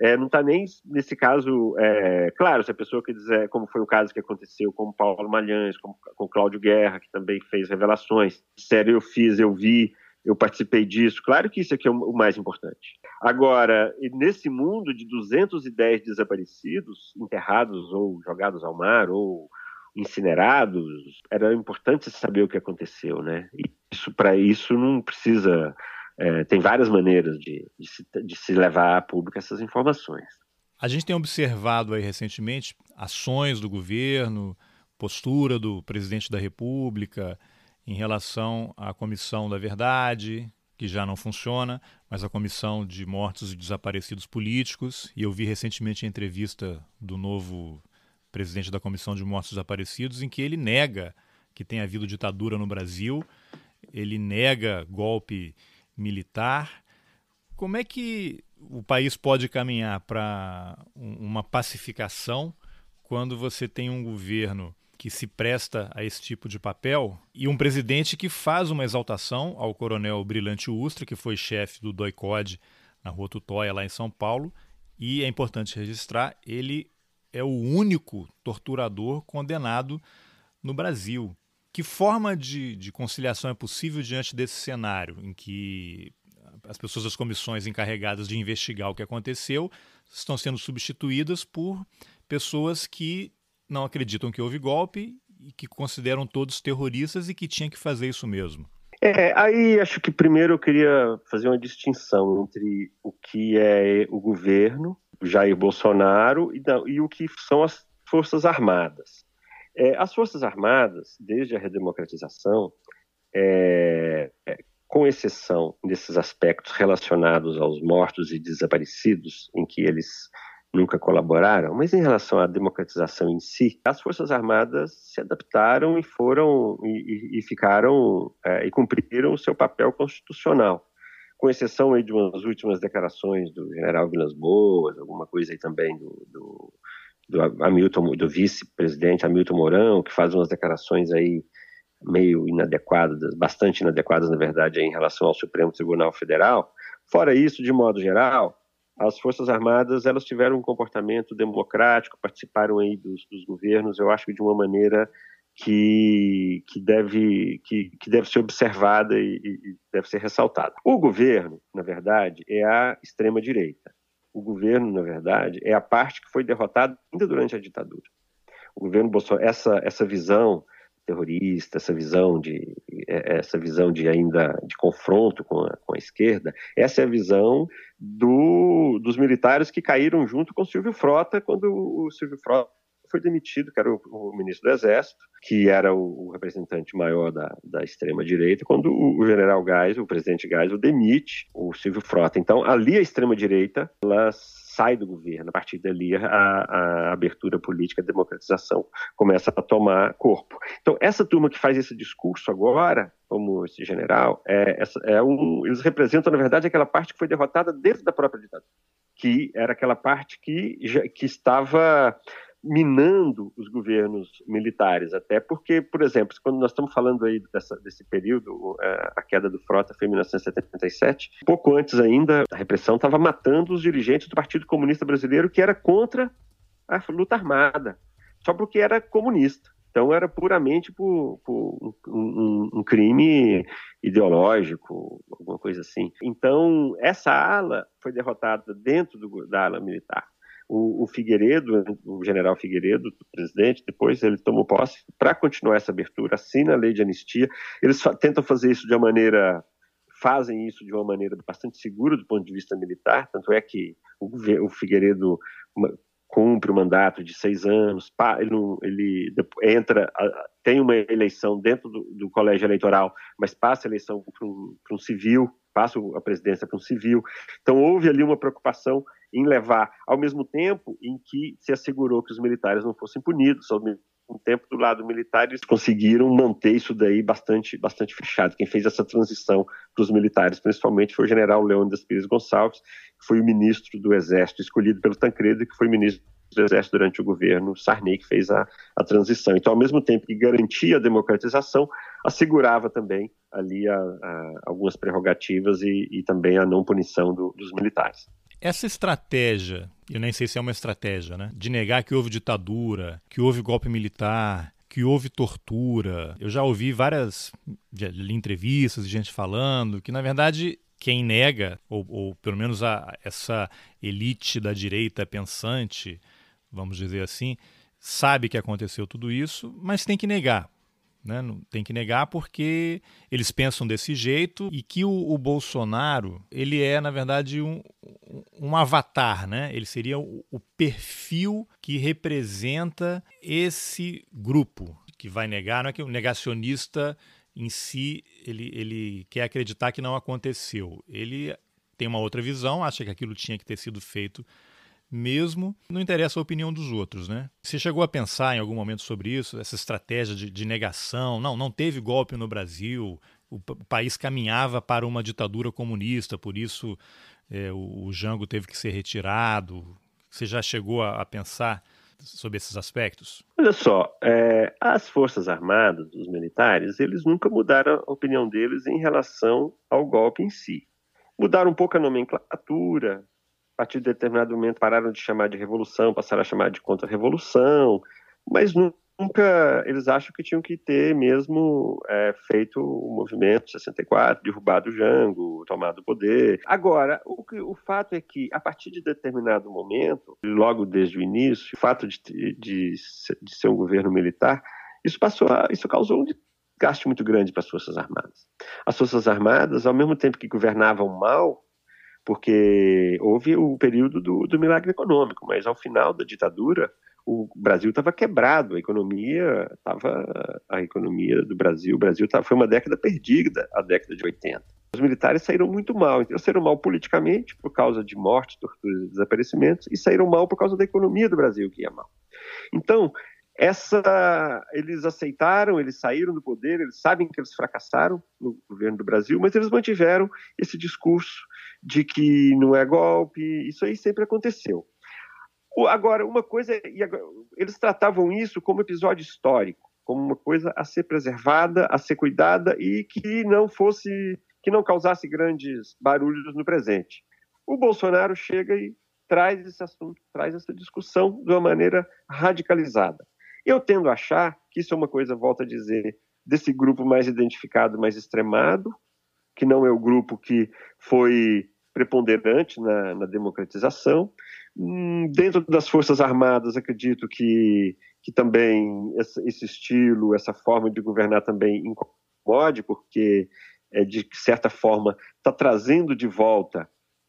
é, não está nem nesse caso, é, claro, se a pessoa que dizer, como foi o caso que aconteceu com Paulo Malhães, com, com Cláudio Guerra, que também fez revelações, sério, eu fiz, eu vi, eu participei disso, claro que isso aqui é o mais importante. Agora, nesse mundo de 210 desaparecidos, enterrados ou jogados ao mar, ou incinerados, era importante saber o que aconteceu, né? Isso para isso não precisa é, tem várias maneiras de, de, se, de se levar a público essas informações. A gente tem observado aí recentemente ações do governo, postura do presidente da República em relação à Comissão da Verdade, que já não funciona, mas a Comissão de Mortos e Desaparecidos Políticos. E eu vi recentemente a entrevista do novo presidente da Comissão de Mortos e Desaparecidos, em que ele nega que tenha havido ditadura no Brasil, ele nega golpe militar. Como é que o país pode caminhar para uma pacificação quando você tem um governo que se presta a esse tipo de papel e um presidente que faz uma exaltação ao coronel Brilhante Ustra, que foi chefe do DOICOD na Rua Tutóia, lá em São Paulo, e é importante registrar, ele é o único torturador condenado no Brasil. Que forma de, de conciliação é possível diante desse cenário em que as pessoas das comissões encarregadas de investigar o que aconteceu estão sendo substituídas por pessoas que não acreditam que houve golpe e que consideram todos terroristas e que tinham que fazer isso mesmo? É, aí acho que primeiro eu queria fazer uma distinção entre o que é o governo, Jair Bolsonaro, e, e o que são as Forças Armadas. É, as Forças Armadas, desde a redemocratização, é, é, com exceção desses aspectos relacionados aos mortos e desaparecidos, em que eles nunca colaboraram, mas em relação à democratização em si, as Forças Armadas se adaptaram e foram e, e ficaram é, e cumpriram o seu papel constitucional, com exceção aí de umas últimas declarações do General Vilas Boas, alguma coisa aí também do, do do Hamilton, do vice-presidente Hamilton Mourão, que faz umas declarações aí meio inadequadas, bastante inadequadas, na verdade, em relação ao Supremo Tribunal Federal. Fora isso, de modo geral, as Forças Armadas elas tiveram um comportamento democrático, participaram aí dos, dos governos, eu acho que de uma maneira que, que, deve, que, que deve ser observada e, e deve ser ressaltada. O governo, na verdade, é a extrema-direita o governo, na verdade, é a parte que foi derrotada ainda durante a ditadura. O governo Bolsonaro, essa, essa visão terrorista, essa visão de é, essa visão de ainda de confronto com a, com a esquerda, essa é a visão do, dos militares que caíram junto com Silvio Frota quando o Silvio Frota foi demitido, que era o, o ministro do Exército, que era o, o representante maior da, da extrema-direita, quando o, o, general Geisel, o presidente Geisel, demite o Silvio Frota. Então, ali a extrema-direita, ela sai do governo. A partir dali, a, a, abertura política, a democratização começa a tomar corpo. Então, essa turma que faz esse discurso agora, como esse general, é, é um, eles representam, na verdade, aquela parte que foi derrotada desde a própria ditadura, que era aquela parte que, que estava minando os governos militares, até porque, por exemplo, quando nós estamos falando aí dessa, desse período, é, a queda do Frota foi em 1977, pouco antes ainda, a repressão estava matando os dirigentes do Partido Comunista Brasileiro, que era contra a luta armada, só porque era comunista. Então era puramente por, por um, um, crime ideológico, alguma coisa assim. Então essa ala foi derrotada dentro do, da ala militar o, o Figueiredo, o general Figueiredo, presidente, depois ele tomou posse para continuar essa abertura, assina a lei de anistia. Eles tentam fazer isso de uma maneira fazem isso de uma maneira bastante segura do ponto de vista militar, tanto é que o, o Figueiredo cumpre o mandato de seis anos, ele, ele entra, tem uma eleição dentro do, do, colégio eleitoral, mas passa a eleição para um, um, civil, passa a presidência para um civil. Então houve ali uma preocupação em levar, ao mesmo tempo em que se assegurou que os militares não fossem punidos, ao mesmo tempo do lado militar eles conseguiram manter isso daí bastante, bastante fechado. Quem fez essa transição para os militares, principalmente, foi o general Leônidas Pires Gonçalves, que foi o ministro do Exército escolhido pelo Tancredo e que foi ministro do Exército durante o governo Sarney, que fez a, a transição. Então, ao mesmo tempo que garantia a democratização, assegurava também ali a, a, algumas prerrogativas e, e, também a não punição do, dos militares. Essa estratégia, eu nem sei se é uma estratégia, né, de negar que houve ditadura, que houve golpe militar, que houve tortura. Eu já ouvi várias entrevistas de gente falando que, na verdade, quem nega, ou, ou pelo menos a, essa elite da direita pensante, vamos dizer assim, sabe que aconteceu tudo isso, mas tem que negar. Né? Tem que negar porque eles pensam desse jeito e que o, o Bolsonaro ele é, na verdade, um, um avatar. Né? Ele seria o, o perfil que representa esse grupo que vai negar. Não é que o negacionista em si ele, ele quer acreditar que não aconteceu. Ele tem uma outra visão, acha que aquilo tinha que ter sido feito mesmo, não interessa a opinião dos outros, né? Você chegou a pensar em algum momento sobre isso, essa estratégia de, de negação? Não, não teve golpe no Brasil, o, o, país caminhava para uma ditadura comunista, por isso é, o, o, Jango teve que ser retirado. Você já chegou a, a pensar sobre esses aspectos? Olha só, é, as Forças Armadas, os militares, eles nunca mudaram a opinião deles em relação ao golpe em si. Mudaram um pouco a nomenclatura, a partir de determinado momento pararam de chamar de revolução, passaram a chamar de contra-revolução, mas nunca eles acham que tinham que ter mesmo é, feito o movimento 64, derrubado o Jango, tomado o poder. Agora, o, o fato é que, a partir de determinado momento, logo desde o início, o fato de, de, de ser um governo militar, isso passou a, isso causou um desgaste muito grande para as Forças Armadas. As Forças Armadas, ao mesmo tempo que governavam mal, porque houve o período do, do milagre econômico, mas ao final da ditadura o Brasil estava quebrado, a economia estava a economia do Brasil, o Brasil tava, foi uma década perdida, a década de 80. Os militares saíram muito mal, então saíram mal politicamente por causa de mortes, torturas e desaparecimentos e saíram mal por causa da economia do Brasil que ia mal. Então, essa eles aceitaram, eles saíram do poder, eles sabem que eles fracassaram no governo do Brasil, mas eles mantiveram esse discurso de que não é golpe, isso aí sempre aconteceu. Agora, uma coisa, eles tratavam isso como episódio histórico, como uma coisa a ser preservada, a ser cuidada e que não fosse, que não causasse grandes barulhos no presente. O Bolsonaro chega e traz esse assunto, traz essa discussão de uma maneira radicalizada. Eu tendo a achar que isso é uma coisa, volto a dizer, desse grupo mais identificado, mais extremado, que não é o grupo que foi preponderante na, na democratização. Hum, dentro das Forças Armadas, acredito que, que também esse estilo, essa forma de governar também incomode, porque, é, de certa forma, está trazendo de volta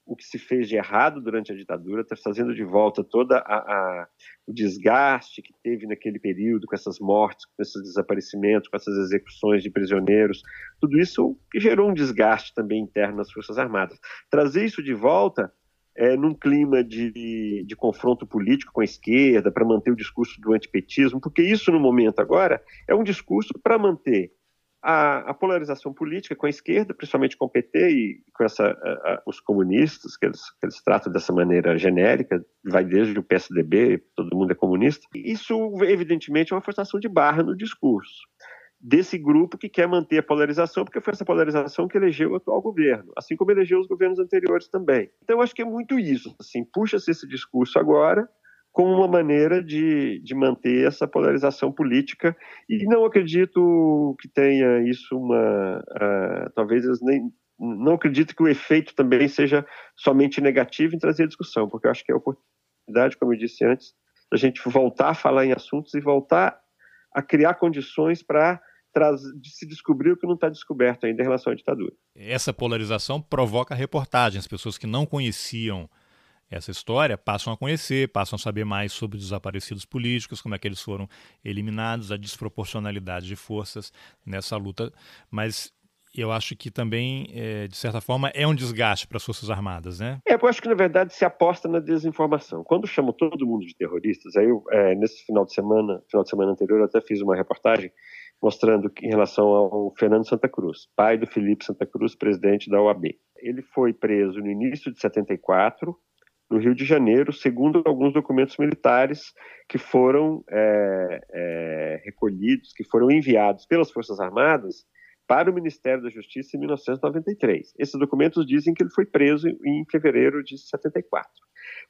o que se fez de errado durante a ditadura, está trazendo de volta toda a, a, o desgaste que teve naquele período, com essas mortes, com esses desaparecimentos, com essas execuções de prisioneiros, tudo isso que gerou um desgaste também interno nas Forças Armadas. Trazer isso de volta é, num clima de, de confronto político com a esquerda, para manter o discurso do antipetismo, porque isso, no momento agora, é um discurso para manter a, a, polarização política com a esquerda, principalmente com o PT e com essa, a, a, os comunistas, que eles, que eles tratam dessa maneira genérica, vai desde o PSDB, todo mundo é comunista. Isso, evidentemente, é uma forçação de barra no discurso desse grupo que quer manter a polarização, porque foi essa polarização que elegeu o atual governo, assim como elegeu os governos anteriores também. Então, acho que é muito isso. Assim, puxa-se esse discurso agora como uma maneira de, de manter essa polarização política e não acredito que tenha isso uma uh, talvez eles nem não acredito que o efeito também seja somente negativo em trazer discussão porque eu acho que é a oportunidade como eu disse antes da gente voltar a falar em assuntos e voltar a criar condições para se descobrir o que não está descoberto ainda em relação à ditadura. Essa polarização provoca reportagens, pessoas que não conheciam essa história passam a conhecer, passam a saber mais sobre os desaparecidos políticos, como é que eles foram eliminados, a desproporcionalidade de forças nessa luta. Mas eu acho que também, é, de certa forma, é um desgaste para as Forças Armadas, né? É, eu acho que, na verdade, se aposta na desinformação. Quando chamam todo mundo de terroristas, aí eu, é, nesse final de semana, final de semana anterior, eu até fiz uma reportagem mostrando que, em relação ao Fernando Santa Cruz, pai do Felipe Santa Cruz, presidente da OAB. Ele foi preso no início de 74, no Rio de Janeiro, segundo alguns documentos militares que foram é, é, recolhidos, que foram enviados pelas Forças Armadas para o Ministério da Justiça em 1993. Esses documentos dizem que ele foi preso em fevereiro de 74.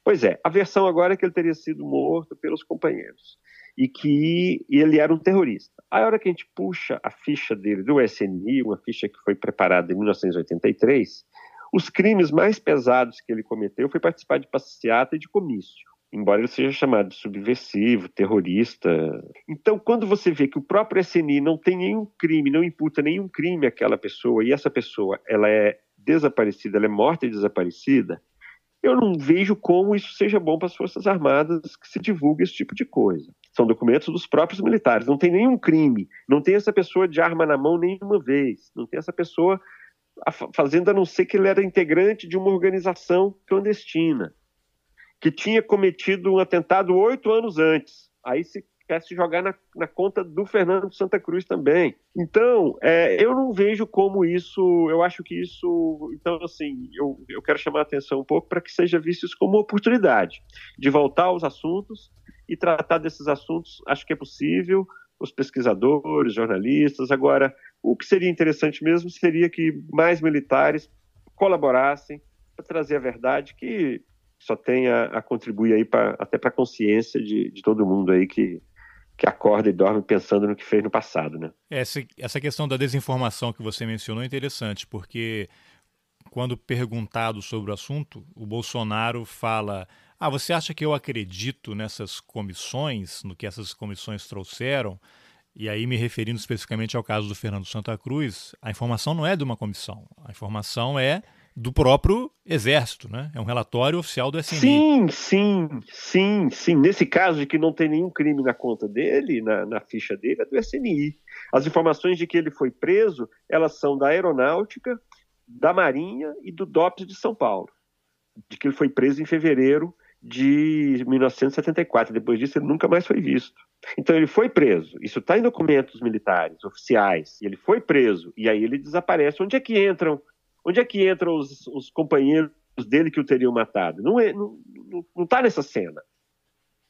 Pois é, a versão agora é que ele teria sido morto pelos companheiros e que ele era um terrorista. A hora que a gente puxa a ficha dele do SNI, uma ficha que foi preparada em 1983, os crimes mais pesados que ele cometeu foi participar de passeata e de comício embora ele seja chamado de subversivo, terrorista. Então, quando você vê que o próprio SNI não tem nenhum crime, não imputa nenhum crime àquela pessoa, e essa pessoa ela é desaparecida, ela é morta e desaparecida, eu não vejo como isso seja bom para as Forças Armadas que se divulgue esse tipo de coisa. São documentos dos próprios militares, não tem nenhum crime, não tem essa pessoa de arma na mão nenhuma vez, não tem essa pessoa fazendo a não ser que ele era integrante de uma organização clandestina que tinha cometido um atentado oito anos antes. Aí se quer se jogar na, na, conta do Fernando Santa Cruz também. Então, é, eu não vejo como isso, eu acho que isso, então assim, eu, eu quero chamar a atenção um pouco para que seja visto isso como uma oportunidade de voltar aos assuntos e tratar desses assuntos, acho que é possível, os pesquisadores, jornalistas, agora, o que seria interessante mesmo seria que mais militares colaborassem para trazer a verdade que só tem a, a contribuir aí pra, até para a consciência de, de todo mundo aí que, que acorda e dorme pensando no que fez no passado, né? Essa, essa questão da desinformação que você mencionou é interessante, porque quando perguntado sobre o assunto, o Bolsonaro fala: Ah, você acha que eu acredito nessas comissões, no que essas comissões trouxeram? E aí, me referindo especificamente ao caso do Fernando Santa Cruz, a informação não é de uma comissão, a informação é do próprio Exército, né? É um relatório oficial do SNI. Sim, sim, sim, sim. Nesse caso de que não tem nenhum crime na conta dele, na, na ficha dele, é do SNI. As informações de que ele foi preso, elas são da Aeronáutica, da Marinha e do DOPS de São Paulo. De que ele foi preso em fevereiro de 1974. Depois disso, ele nunca mais foi visto. Então, ele foi preso. Isso está em documentos militares, oficiais. Ele foi preso. E aí ele desaparece. Onde é que entram Onde é que entram os, os companheiros dele que o teriam matado? Não está é, nessa cena.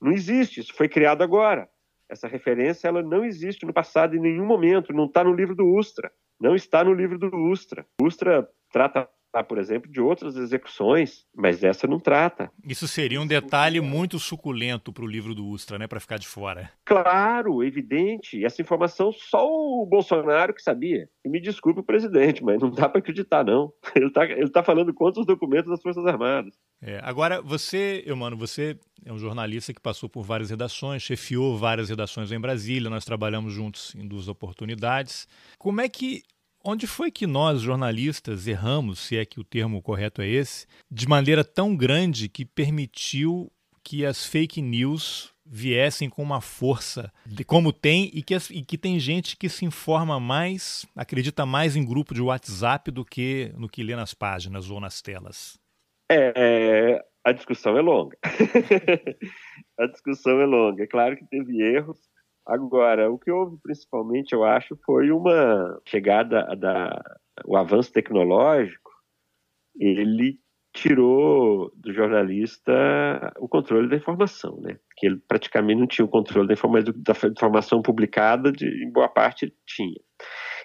Não existe, isso foi criado agora. Essa referência ela não existe no passado em nenhum momento, não está no livro do Ustra. Não está no livro do Ustra. Ustra trata por exemplo, de outras execuções, mas essa não trata. Isso seria um detalhe muito suculento para o livro do Ustra, né, para ficar de fora. Claro, evidente. Essa informação só o Bolsonaro que sabia. E me desculpe o presidente, mas não dá para acreditar, não. Ele está ele tá falando contra os documentos das Forças Armadas. É, agora, você, eu, mano, você é um jornalista que passou por várias redações, chefiou várias redações em Brasília, nós trabalhamos juntos em duas oportunidades. Como é que Onde foi que nós, jornalistas, erramos, se é que o termo correto é esse, de maneira tão grande que permitiu que as fake news viessem com uma força como tem e que, e que tem gente que se informa mais, acredita mais em grupo de WhatsApp do que no que lê nas páginas ou nas telas? É, é a discussão é longa. a discussão é longa. É claro que teve erros, Agora, o que houve principalmente, eu acho, foi uma chegada da o avanço tecnológico. Ele tirou do jornalista o controle da informação, né? Que ele praticamente não tinha o controle da informação, da informação publicada, de, em boa parte tinha.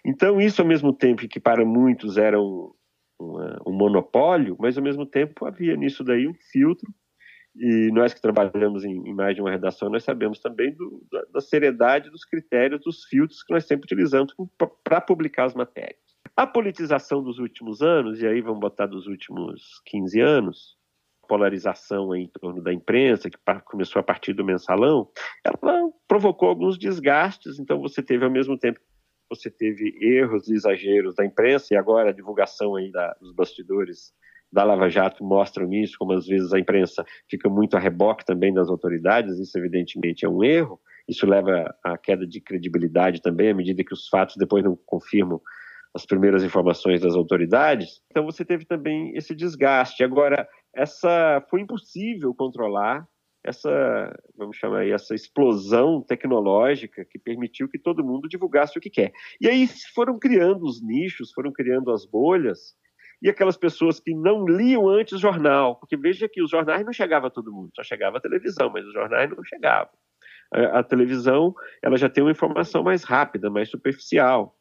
Então, isso ao mesmo tempo que para muitos era um, um monopólio, mas ao mesmo tempo havia nisso daí um filtro e nós que trabalhamos em, em mais de uma redação, nós sabemos também do, da, da, seriedade dos critérios, dos filtros que nós sempre utilizamos para publicar as matérias. A politização dos últimos anos, e aí vamos botar dos últimos 15 anos, polarização em torno da imprensa, que começou a partir do mensalão, ela provocou alguns desgastes, então você teve ao mesmo tempo você teve erros e exageros da imprensa, e agora a divulgação aí da, dos bastidores da Lava Jato mostram isso, como às vezes a imprensa fica muito a reboque também das autoridades, isso evidentemente é um erro, isso leva à queda de credibilidade também, à medida que os fatos depois não confirmam as primeiras informações das autoridades. Então você teve também esse desgaste. Agora, essa foi impossível controlar essa, vamos chamar aí, essa explosão tecnológica que permitiu que todo mundo divulgasse o que quer. E aí foram criando os nichos, foram criando as bolhas, e aquelas pessoas que não liam antes jornal, porque veja que os jornais não chegavam a todo mundo, só chegava a televisão, mas os jornais não chegavam. A, a televisão ela já tem uma informação mais rápida, mais superficial.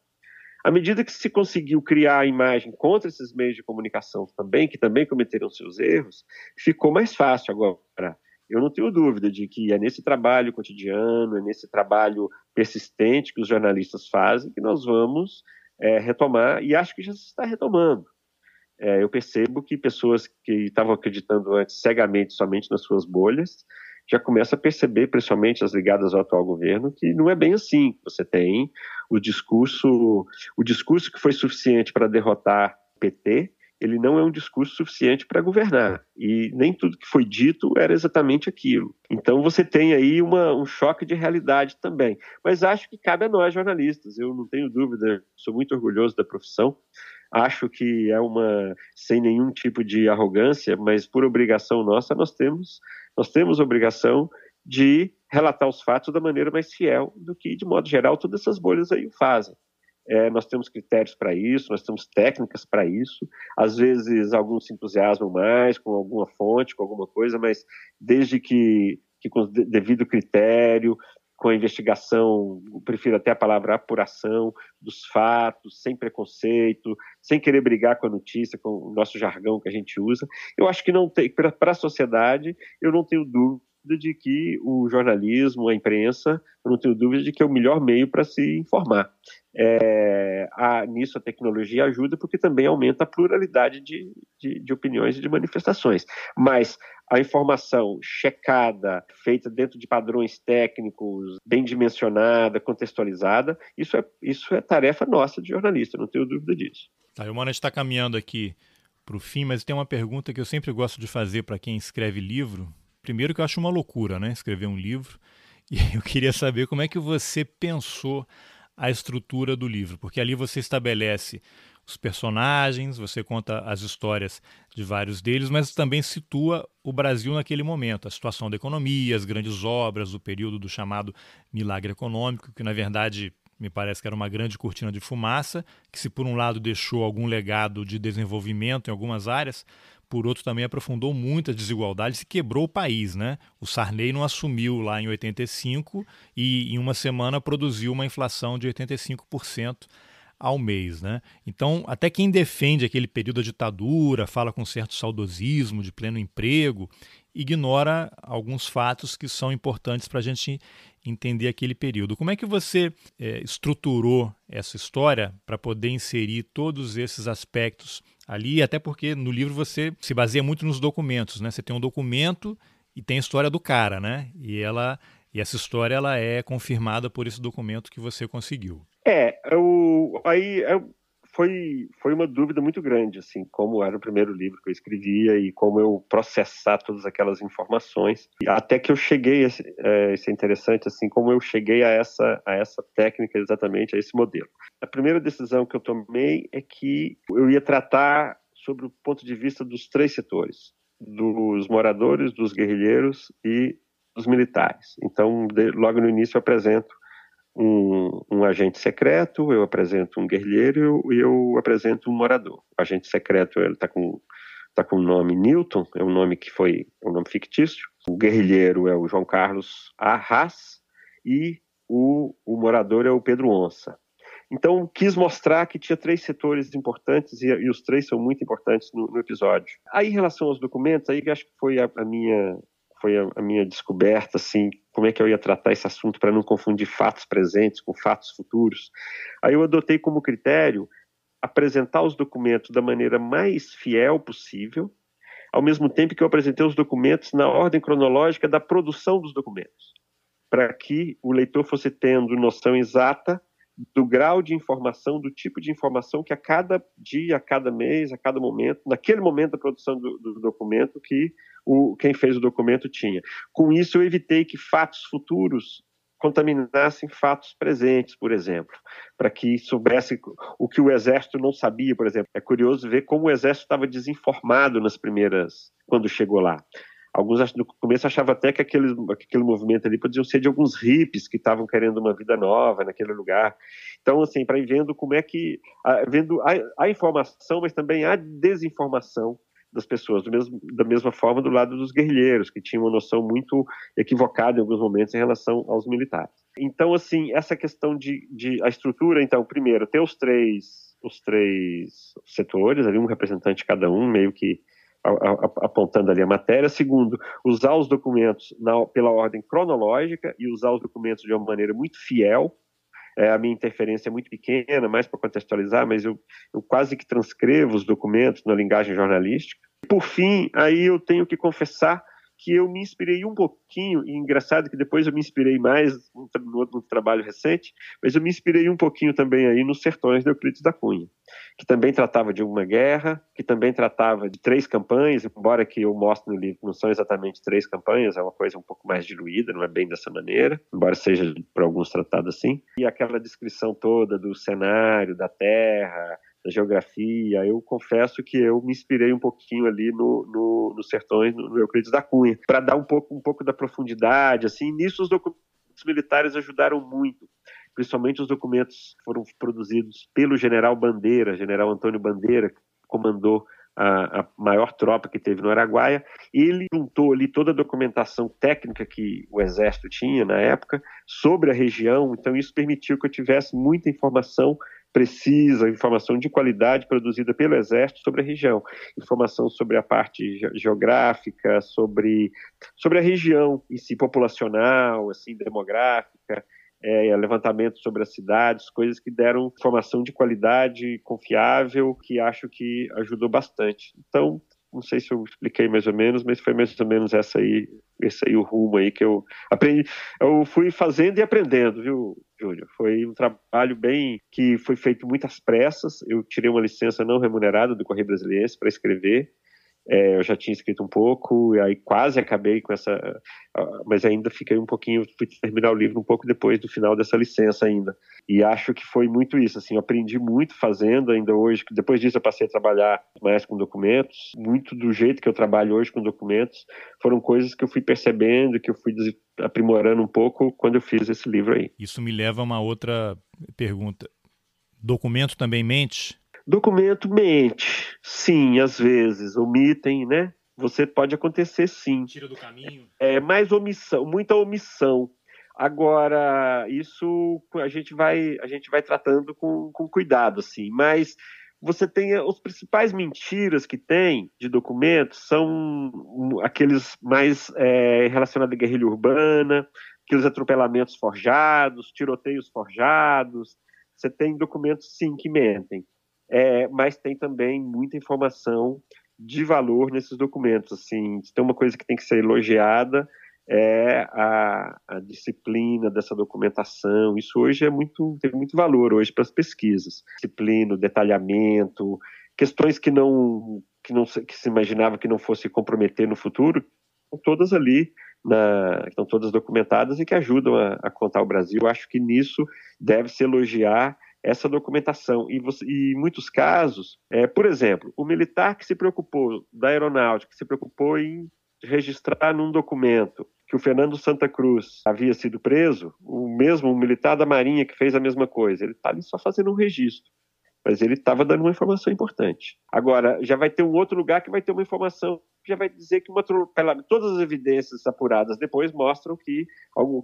À medida que se conseguiu criar a imagem contra esses meios de comunicação também, que também cometeram seus erros, ficou mais fácil agora. Eu não tenho dúvida de que é nesse trabalho cotidiano, é nesse trabalho persistente que os jornalistas fazem que nós vamos é, retomar, e acho que já se está retomando é, eu percebo que pessoas que estavam acreditando antes cegamente somente nas suas bolhas já começam a perceber, principalmente as ligadas ao atual governo, que não é bem assim. Você tem o discurso, o discurso que foi suficiente para derrotar PT, ele não é um discurso suficiente para governar. E nem tudo que foi dito era exatamente aquilo. Então você tem aí uma, um choque de realidade também. Mas acho que cabe a nós, jornalistas. Eu não tenho dúvida, sou muito orgulhoso da profissão acho que é uma sem nenhum tipo de arrogância, mas por obrigação nossa nós temos nós temos obrigação de relatar os fatos da maneira mais fiel do que de modo geral todas essas bolhas aí fazem. É, nós temos critérios para isso, nós temos técnicas para isso. Às vezes alguns se entusiasmam mais com alguma fonte, com alguma coisa, mas desde que, que com devido critério, com a investigação, prefiro até a palavra apuração dos fatos, sem preconceito, sem querer brigar com a notícia, com o nosso jargão que a gente usa. Eu acho que não tem, para a sociedade, eu não tenho dúvida de que o jornalismo, a imprensa, eu não tenho dúvida de que é o melhor meio para se informar. É, a, nisso a tecnologia ajuda porque também aumenta a pluralidade de, de, de opiniões e de manifestações. Mas a informação checada, feita dentro de padrões técnicos, bem dimensionada, contextualizada, isso é, isso é tarefa nossa de jornalista, não tenho dúvida disso. Tá, o Mano está caminhando aqui para o fim, mas tem uma pergunta que eu sempre gosto de fazer para quem escreve livro. Primeiro que eu acho uma loucura, né, escrever um livro. E eu queria saber como é que você pensou a estrutura do livro, porque ali você estabelece os personagens, você conta as histórias de vários deles, mas também situa o Brasil naquele momento, a situação da economia, as grandes obras, o período do chamado milagre econômico, que na verdade me parece que era uma grande cortina de fumaça, que se por um lado deixou algum legado de desenvolvimento em algumas áreas, por outro também aprofundou muito a desigualdade e quebrou o país, né? O Sarney não assumiu lá em 85 e em uma semana produziu uma inflação de 85% ao mês. Né? Então, até quem defende aquele período da ditadura, fala com certo saudosismo de pleno emprego, ignora alguns fatos que são importantes para a gente entender aquele período. Como é que você é, estruturou essa história para poder inserir todos esses aspectos ali? Até porque no livro você se baseia muito nos documentos, né? Você tem um documento e tem a história do cara, né? E ela e essa história ela é confirmada por esse documento que você conseguiu. É, eu, aí eu, foi, foi uma dúvida muito grande, assim, como era o primeiro livro que eu escrevia e como eu processar todas aquelas informações. Até que eu cheguei, é, isso é interessante, assim, como eu cheguei a essa, a essa técnica exatamente, a esse modelo. A primeira decisão que eu tomei é que eu ia tratar sobre o ponto de vista dos três setores, dos moradores, dos guerrilheiros e dos militares. Então, de, logo no início eu apresento um, um, agente secreto, eu apresento um guerrilheiro e eu, apresento um morador. O agente secreto ele está com tá com o nome Newton, é um nome que foi é um nome fictício. O guerrilheiro é o João Carlos Arras e o, o morador é o Pedro Onça. Então, quis mostrar que tinha três setores importantes e, e os três são muito importantes no, no, episódio. Aí, em relação aos documentos, aí acho que foi a, a minha foi a, a, minha descoberta, assim, como é que eu ia tratar esse assunto para não confundir fatos presentes com fatos futuros. Aí eu adotei como critério apresentar os documentos da maneira mais fiel possível, ao mesmo tempo que eu apresentei os documentos na ordem cronológica da produção dos documentos, para que o leitor fosse tendo noção exata do grau de informação, do tipo de informação que a cada dia, a cada mês, a cada momento, naquele momento da produção do, do documento, que o, quem fez o documento tinha. Com isso, eu evitei que fatos futuros contaminassem fatos presentes, por exemplo, para que soubesse o que o exército não sabia, por exemplo. É curioso ver como o exército estava desinformado nas primeiras, quando chegou lá. Alguns no começo achavam até que aquele, aquele movimento ali podia ser de alguns hippies que estavam querendo uma vida nova naquele lugar. Então, assim, para ir vendo como é que. vendo a, a, informação, mas também a desinformação das pessoas, mesmo, da mesma forma do lado dos guerrilheiros, que tinham uma noção muito equivocada em alguns momentos em relação aos militares. Então, assim, essa questão de, de a estrutura, então, primeiro, ter os três, os três setores, ali um representante cada um, meio que apontando ali a matéria. Segundo, usar os documentos na, pela ordem cronológica e usar os documentos de uma maneira muito fiel. É, a minha interferência é muito pequena, mais para contextualizar, mas eu, eu quase que transcrevo os documentos na linguagem jornalística. Por fim, aí eu tenho que confessar que eu me inspirei um pouquinho, e engraçado que depois eu me inspirei mais no, no, trabalho recente, mas eu me inspirei um pouquinho também aí nos Sertões de Euclides da Cunha, que também tratava de uma guerra, que também tratava de três campanhas, embora que eu mostre no livro não são exatamente três campanhas, é uma coisa um pouco mais diluída, não é bem dessa maneira, embora seja por alguns tratado assim, e aquela descrição toda do cenário, da terra, da geografia. Eu confesso que eu me inspirei um pouquinho ali no, no, no Sertões, no, Euclides da Cunha, para dar um pouco, um pouco da profundidade. Assim, nisso os documentos militares ajudaram muito. Principalmente os documentos foram produzidos pelo general Bandeira, general Antônio Bandeira, que comandou a, a, maior tropa que teve no Araguaia. Ele juntou ali toda a documentação técnica que o Exército tinha na época sobre a região, então isso permitiu que eu tivesse muita informação precisa, informação de qualidade produzida pelo Exército sobre a região, informação sobre a parte geográfica, sobre, sobre a região em si, populacional, assim, demográfica, é, levantamento sobre as cidades, coisas que deram informação de qualidade confiável, que acho que ajudou bastante. Então, não sei se eu expliquei mais ou menos, mas foi mais ou menos essa aí, esse aí o rumo aí que eu aprendi. Eu fui fazendo e aprendendo, viu, Júnior? Foi um trabalho bem que foi feito muitas pressas. Eu tirei uma licença não remunerada do Correio Brasiliense para escrever. É, eu já tinha escrito um pouco, e aí quase acabei com essa. Mas ainda fiquei um pouquinho. Fui terminar o livro um pouco depois do final dessa licença ainda. E acho que foi muito isso. Assim, aprendi muito fazendo ainda hoje. Depois disso, eu passei a trabalhar mais com documentos. Muito do jeito que eu trabalho hoje com documentos foram coisas que eu fui percebendo, que eu fui aprimorando um pouco quando eu fiz esse livro aí. Isso me leva a uma outra pergunta. Documento também mente? Documento mente, sim, às vezes, omitem, né? Você pode acontecer sim. Tira do caminho. É mais omissão, muita omissão. Agora, isso a gente vai, a gente vai tratando com, com cuidado, assim. Mas você tem os principais mentiras que tem de documentos são aqueles mais é, relacionados à guerrilha urbana, aqueles atropelamentos forjados, tiroteios forjados. Você tem documentos sim que mentem é, mas tem também muita informação de valor nesses documentos. Assim, tem uma coisa que tem que ser elogiada é a, a, disciplina dessa documentação. Isso hoje é muito tem muito valor hoje para as pesquisas. Disciplina, detalhamento, questões que não que não que se imaginava que não fosse comprometer no futuro, estão todas ali na, estão todas documentadas e que ajudam a, a contar o Brasil. Acho que nisso deve se elogiar essa documentação. E, você, e muitos casos, é, por exemplo, o militar que se preocupou, da aeronáutica, que se preocupou em registrar num documento que o Fernando Santa Cruz havia sido preso, o mesmo militar da Marinha que fez a mesma coisa, ele está ali só fazendo um registro. Mas ele estava dando uma informação importante. Agora, já vai ter um outro lugar que vai ter uma informação já vai dizer que um atropelamento, todas as evidências apuradas depois mostram que,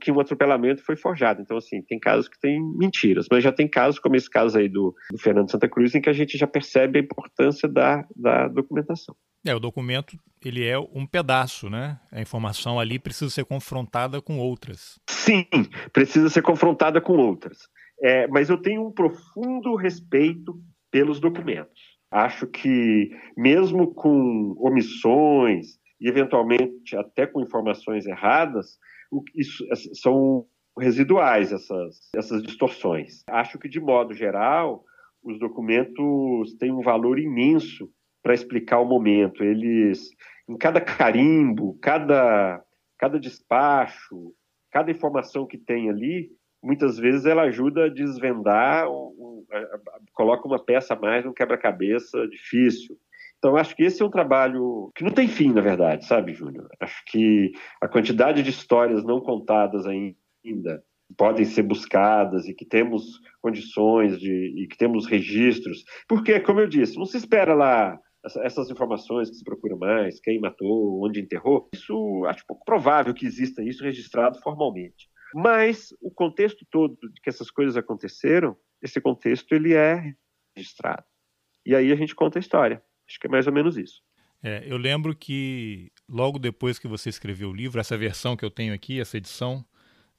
que um atropelamento foi forjado. Então, assim, tem casos que tem mentiras, mas já tem casos, como esse caso aí do, do Fernando Santa Cruz, em que a gente já percebe a importância da, da documentação. É, o documento, ele é um pedaço, né? A informação ali precisa ser confrontada com outras. Sim, precisa ser confrontada com outras. É, mas eu tenho um profundo respeito pelos documentos. Acho que, mesmo com omissões e, eventualmente, até com informações erradas, isso, são residuais essas, essas distorções. Acho que, de modo geral, os documentos têm um valor imenso para explicar o momento. Eles, em cada carimbo, cada, cada despacho, cada informação que tem ali, muitas vezes ela ajuda a desvendar, um, um, coloca uma peça a mais num quebra-cabeça difícil. Então, acho que esse é um trabalho que não tem fim, na verdade, sabe, Júnior? Acho que a quantidade de histórias não contadas ainda podem ser buscadas e que temos condições de e que temos registros, porque, como eu disse, não se espera lá essas informações que se procura mais, quem matou, onde enterrou, isso acho pouco provável que exista isso registrado formalmente. Mas o contexto todo de que essas coisas aconteceram, esse contexto ele é registrado. E aí a gente conta a história. Acho que é mais ou menos isso. É, eu lembro que logo depois que você escreveu o livro, essa versão que eu tenho aqui, essa edição,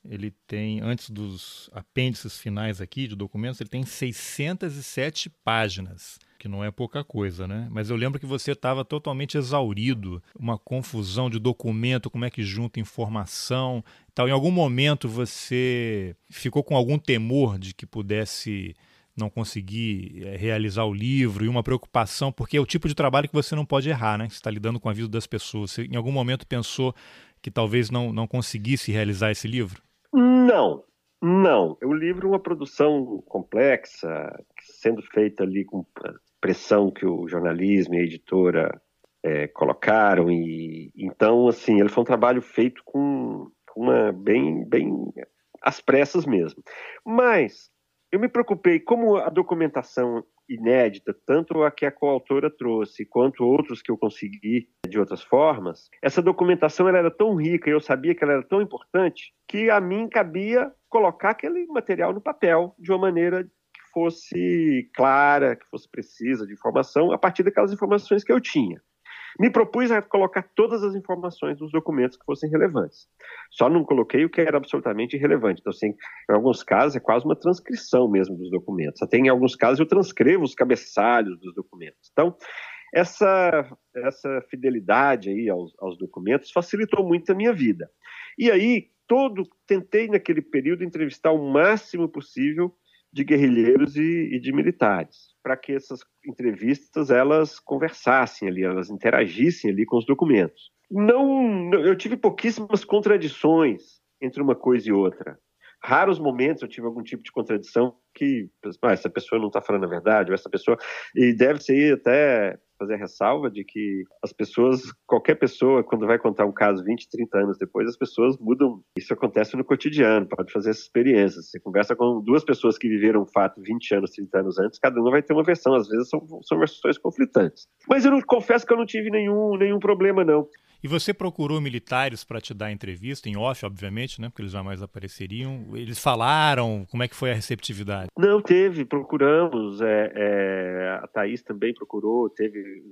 ele tem, antes dos apêndices finais aqui de documentos, ele tem 607 páginas, que não é pouca coisa, né? Mas eu lembro que você estava totalmente exaurido, uma confusão de documento, como é que junta informação tal. Em algum momento você ficou com algum temor de que pudesse não conseguir é, realizar o livro e uma preocupação, porque é o tipo de trabalho que você não pode errar, né? Você está lidando com a vida das pessoas. Você, em algum momento pensou que talvez não, não conseguisse realizar esse livro? Não, não. O livro é uma produção complexa, sendo feita ali com pressão que o jornalismo e a editora é, colocaram e então assim ele foi um trabalho feito com uma bem bem às pressas mesmo. Mas eu me preocupei, como a documentação inédita, tanto a que a coautora trouxe, quanto outros que eu consegui de outras formas, essa documentação ela era tão rica e eu sabia que ela era tão importante que a mim cabia colocar aquele material no papel de uma maneira que fosse clara, que fosse precisa de informação, a partir daquelas informações que eu tinha. Me propus a colocar todas as informações dos documentos que fossem relevantes. Só não coloquei o que era absolutamente irrelevante. Então, assim, em alguns casos é quase uma transcrição mesmo dos documentos. Até em alguns casos eu transcrevo os cabeçalhos dos documentos. Então, essa, essa fidelidade aí aos, aos documentos facilitou muito a minha vida. E aí, todo tentei naquele período entrevistar o máximo possível de guerrilheiros e, e de militares, para que essas entrevistas elas conversassem ali, elas interagissem ali com os documentos. Não, eu tive pouquíssimas contradições entre uma coisa e outra. Raros momentos eu tive algum tipo de contradição que ah, essa pessoa não está falando a verdade, ou essa pessoa. E deve ser até fazer a ressalva de que as pessoas, qualquer pessoa, quando vai contar um caso 20, 30 anos depois, as pessoas mudam. Isso acontece no cotidiano, pode fazer essa experiência. Você conversa com duas pessoas que viveram um fato 20 anos, 30 anos antes, cada uma vai ter uma versão, às vezes são, são versões conflitantes. Mas eu não, confesso que eu não tive nenhum, nenhum problema, não. E você procurou militares para te dar entrevista, em off, obviamente, né? Porque eles jamais apareceriam. Eles falaram, como é que foi a receptividade? Não, teve, procuramos. É, é, a Thaís também procurou, teve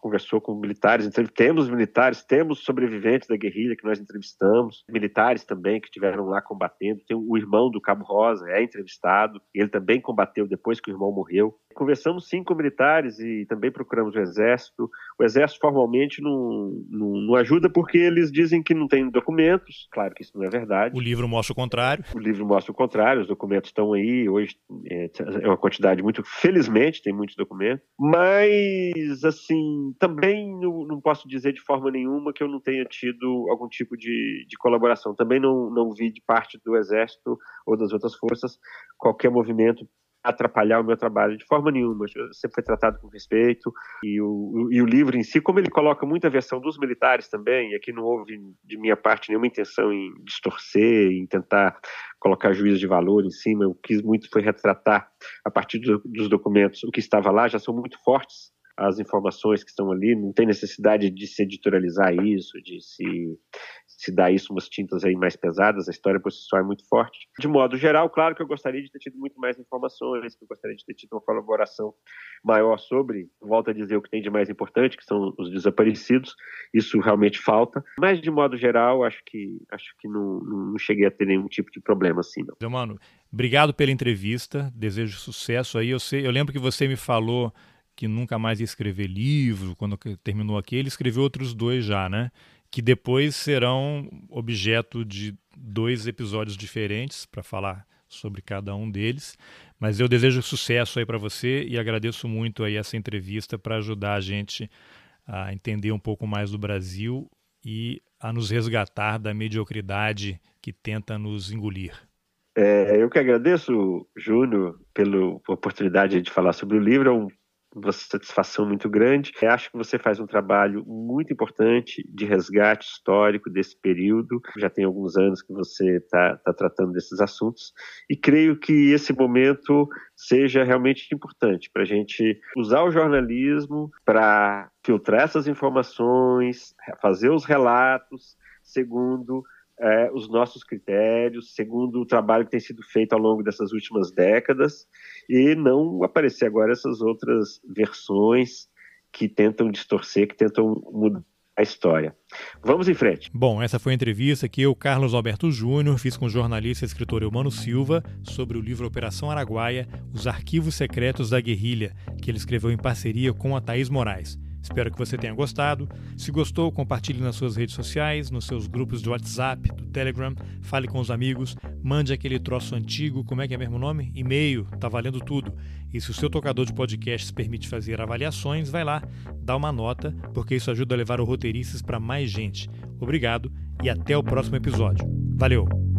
conversou com militares, então temos militares, temos sobreviventes da guerrilha que nós entrevistamos, militares também que estiveram lá combatendo, tem o irmão do Cabo Rosa, é entrevistado, ele também combateu depois que o irmão morreu. Conversamos sim com militares e também procuramos o Exército. O Exército formalmente não, não, não ajuda porque eles dizem que não tem documentos, claro que isso não é verdade. O livro mostra o contrário. O livro mostra o contrário, os documentos estão aí, hoje é, é uma quantidade muito, felizmente tem muitos documentos, mas assim, também não, não, posso dizer de forma nenhuma que eu não tenha tido algum tipo de, de colaboração. Também não, não vi de parte do Exército ou das outras forças qualquer movimento atrapalhar o meu trabalho de forma nenhuma. Eu sempre foi tratado com respeito e o, e o livro em si, como ele coloca muita versão dos militares também, e aqui não houve de minha parte nenhuma intenção em distorcer, em tentar colocar juízo de valor em cima. Eu quis muito foi retratar a partir do, dos documentos o que estava lá, já são muito fortes as informações que estão ali, não tem necessidade de se editorializar isso, de se, se dar isso umas tintas aí mais pesadas, a história por si só é muito forte. De modo geral, claro que eu gostaria de ter tido muito mais informações, que eu gostaria de ter tido uma colaboração maior sobre, volto a dizer o que tem de mais importante, que são os desaparecidos, isso realmente falta, mas de modo geral, acho que acho que não, não cheguei a ter nenhum tipo de problema assim, não. Mano, obrigado pela entrevista, desejo sucesso aí, eu sei, eu lembro que você me falou que nunca mais ia escrever livro, quando terminou aqui, ele escreveu outros dois já, né? Que depois serão objeto de dois episódios diferentes para falar sobre cada um deles. Mas eu desejo sucesso aí para você e agradeço muito aí essa entrevista para ajudar a gente a entender um pouco mais do Brasil e a nos resgatar da mediocridade que tenta nos engolir. É, eu que agradeço, Júnior, pela oportunidade de falar sobre o livro. É um uma satisfação muito grande. Eu acho que você faz um trabalho muito importante de resgate histórico desse período. Já tem alguns anos que você está tá tratando desses assuntos e creio que esse momento seja realmente importante para a gente usar o jornalismo para filtrar essas informações, fazer os relatos segundo é, os nossos critérios, segundo o trabalho que tem sido feito ao longo dessas últimas décadas, e não aparecer agora essas outras versões que tentam distorcer, que tentam mudar a história. Vamos em frente. Bom, essa foi a entrevista que eu, Carlos Alberto Júnior, fiz com o jornalista e escritor Eumano Silva sobre o livro Operação Araguaia, Os Arquivos Secretos da Guerrilha, que ele escreveu em parceria com a Thaís Moraes. Espero que você tenha gostado. Se gostou, compartilhe nas suas redes sociais, nos seus grupos de WhatsApp, do Telegram, fale com os amigos, mande aquele troço antigo, como é que é mesmo o nome? E-mail, tá valendo tudo. E se o seu tocador de podcasts permite fazer avaliações, vai lá, dá uma nota, porque isso ajuda a levar o Roteiristas para mais gente. Obrigado e até o próximo episódio. Valeu!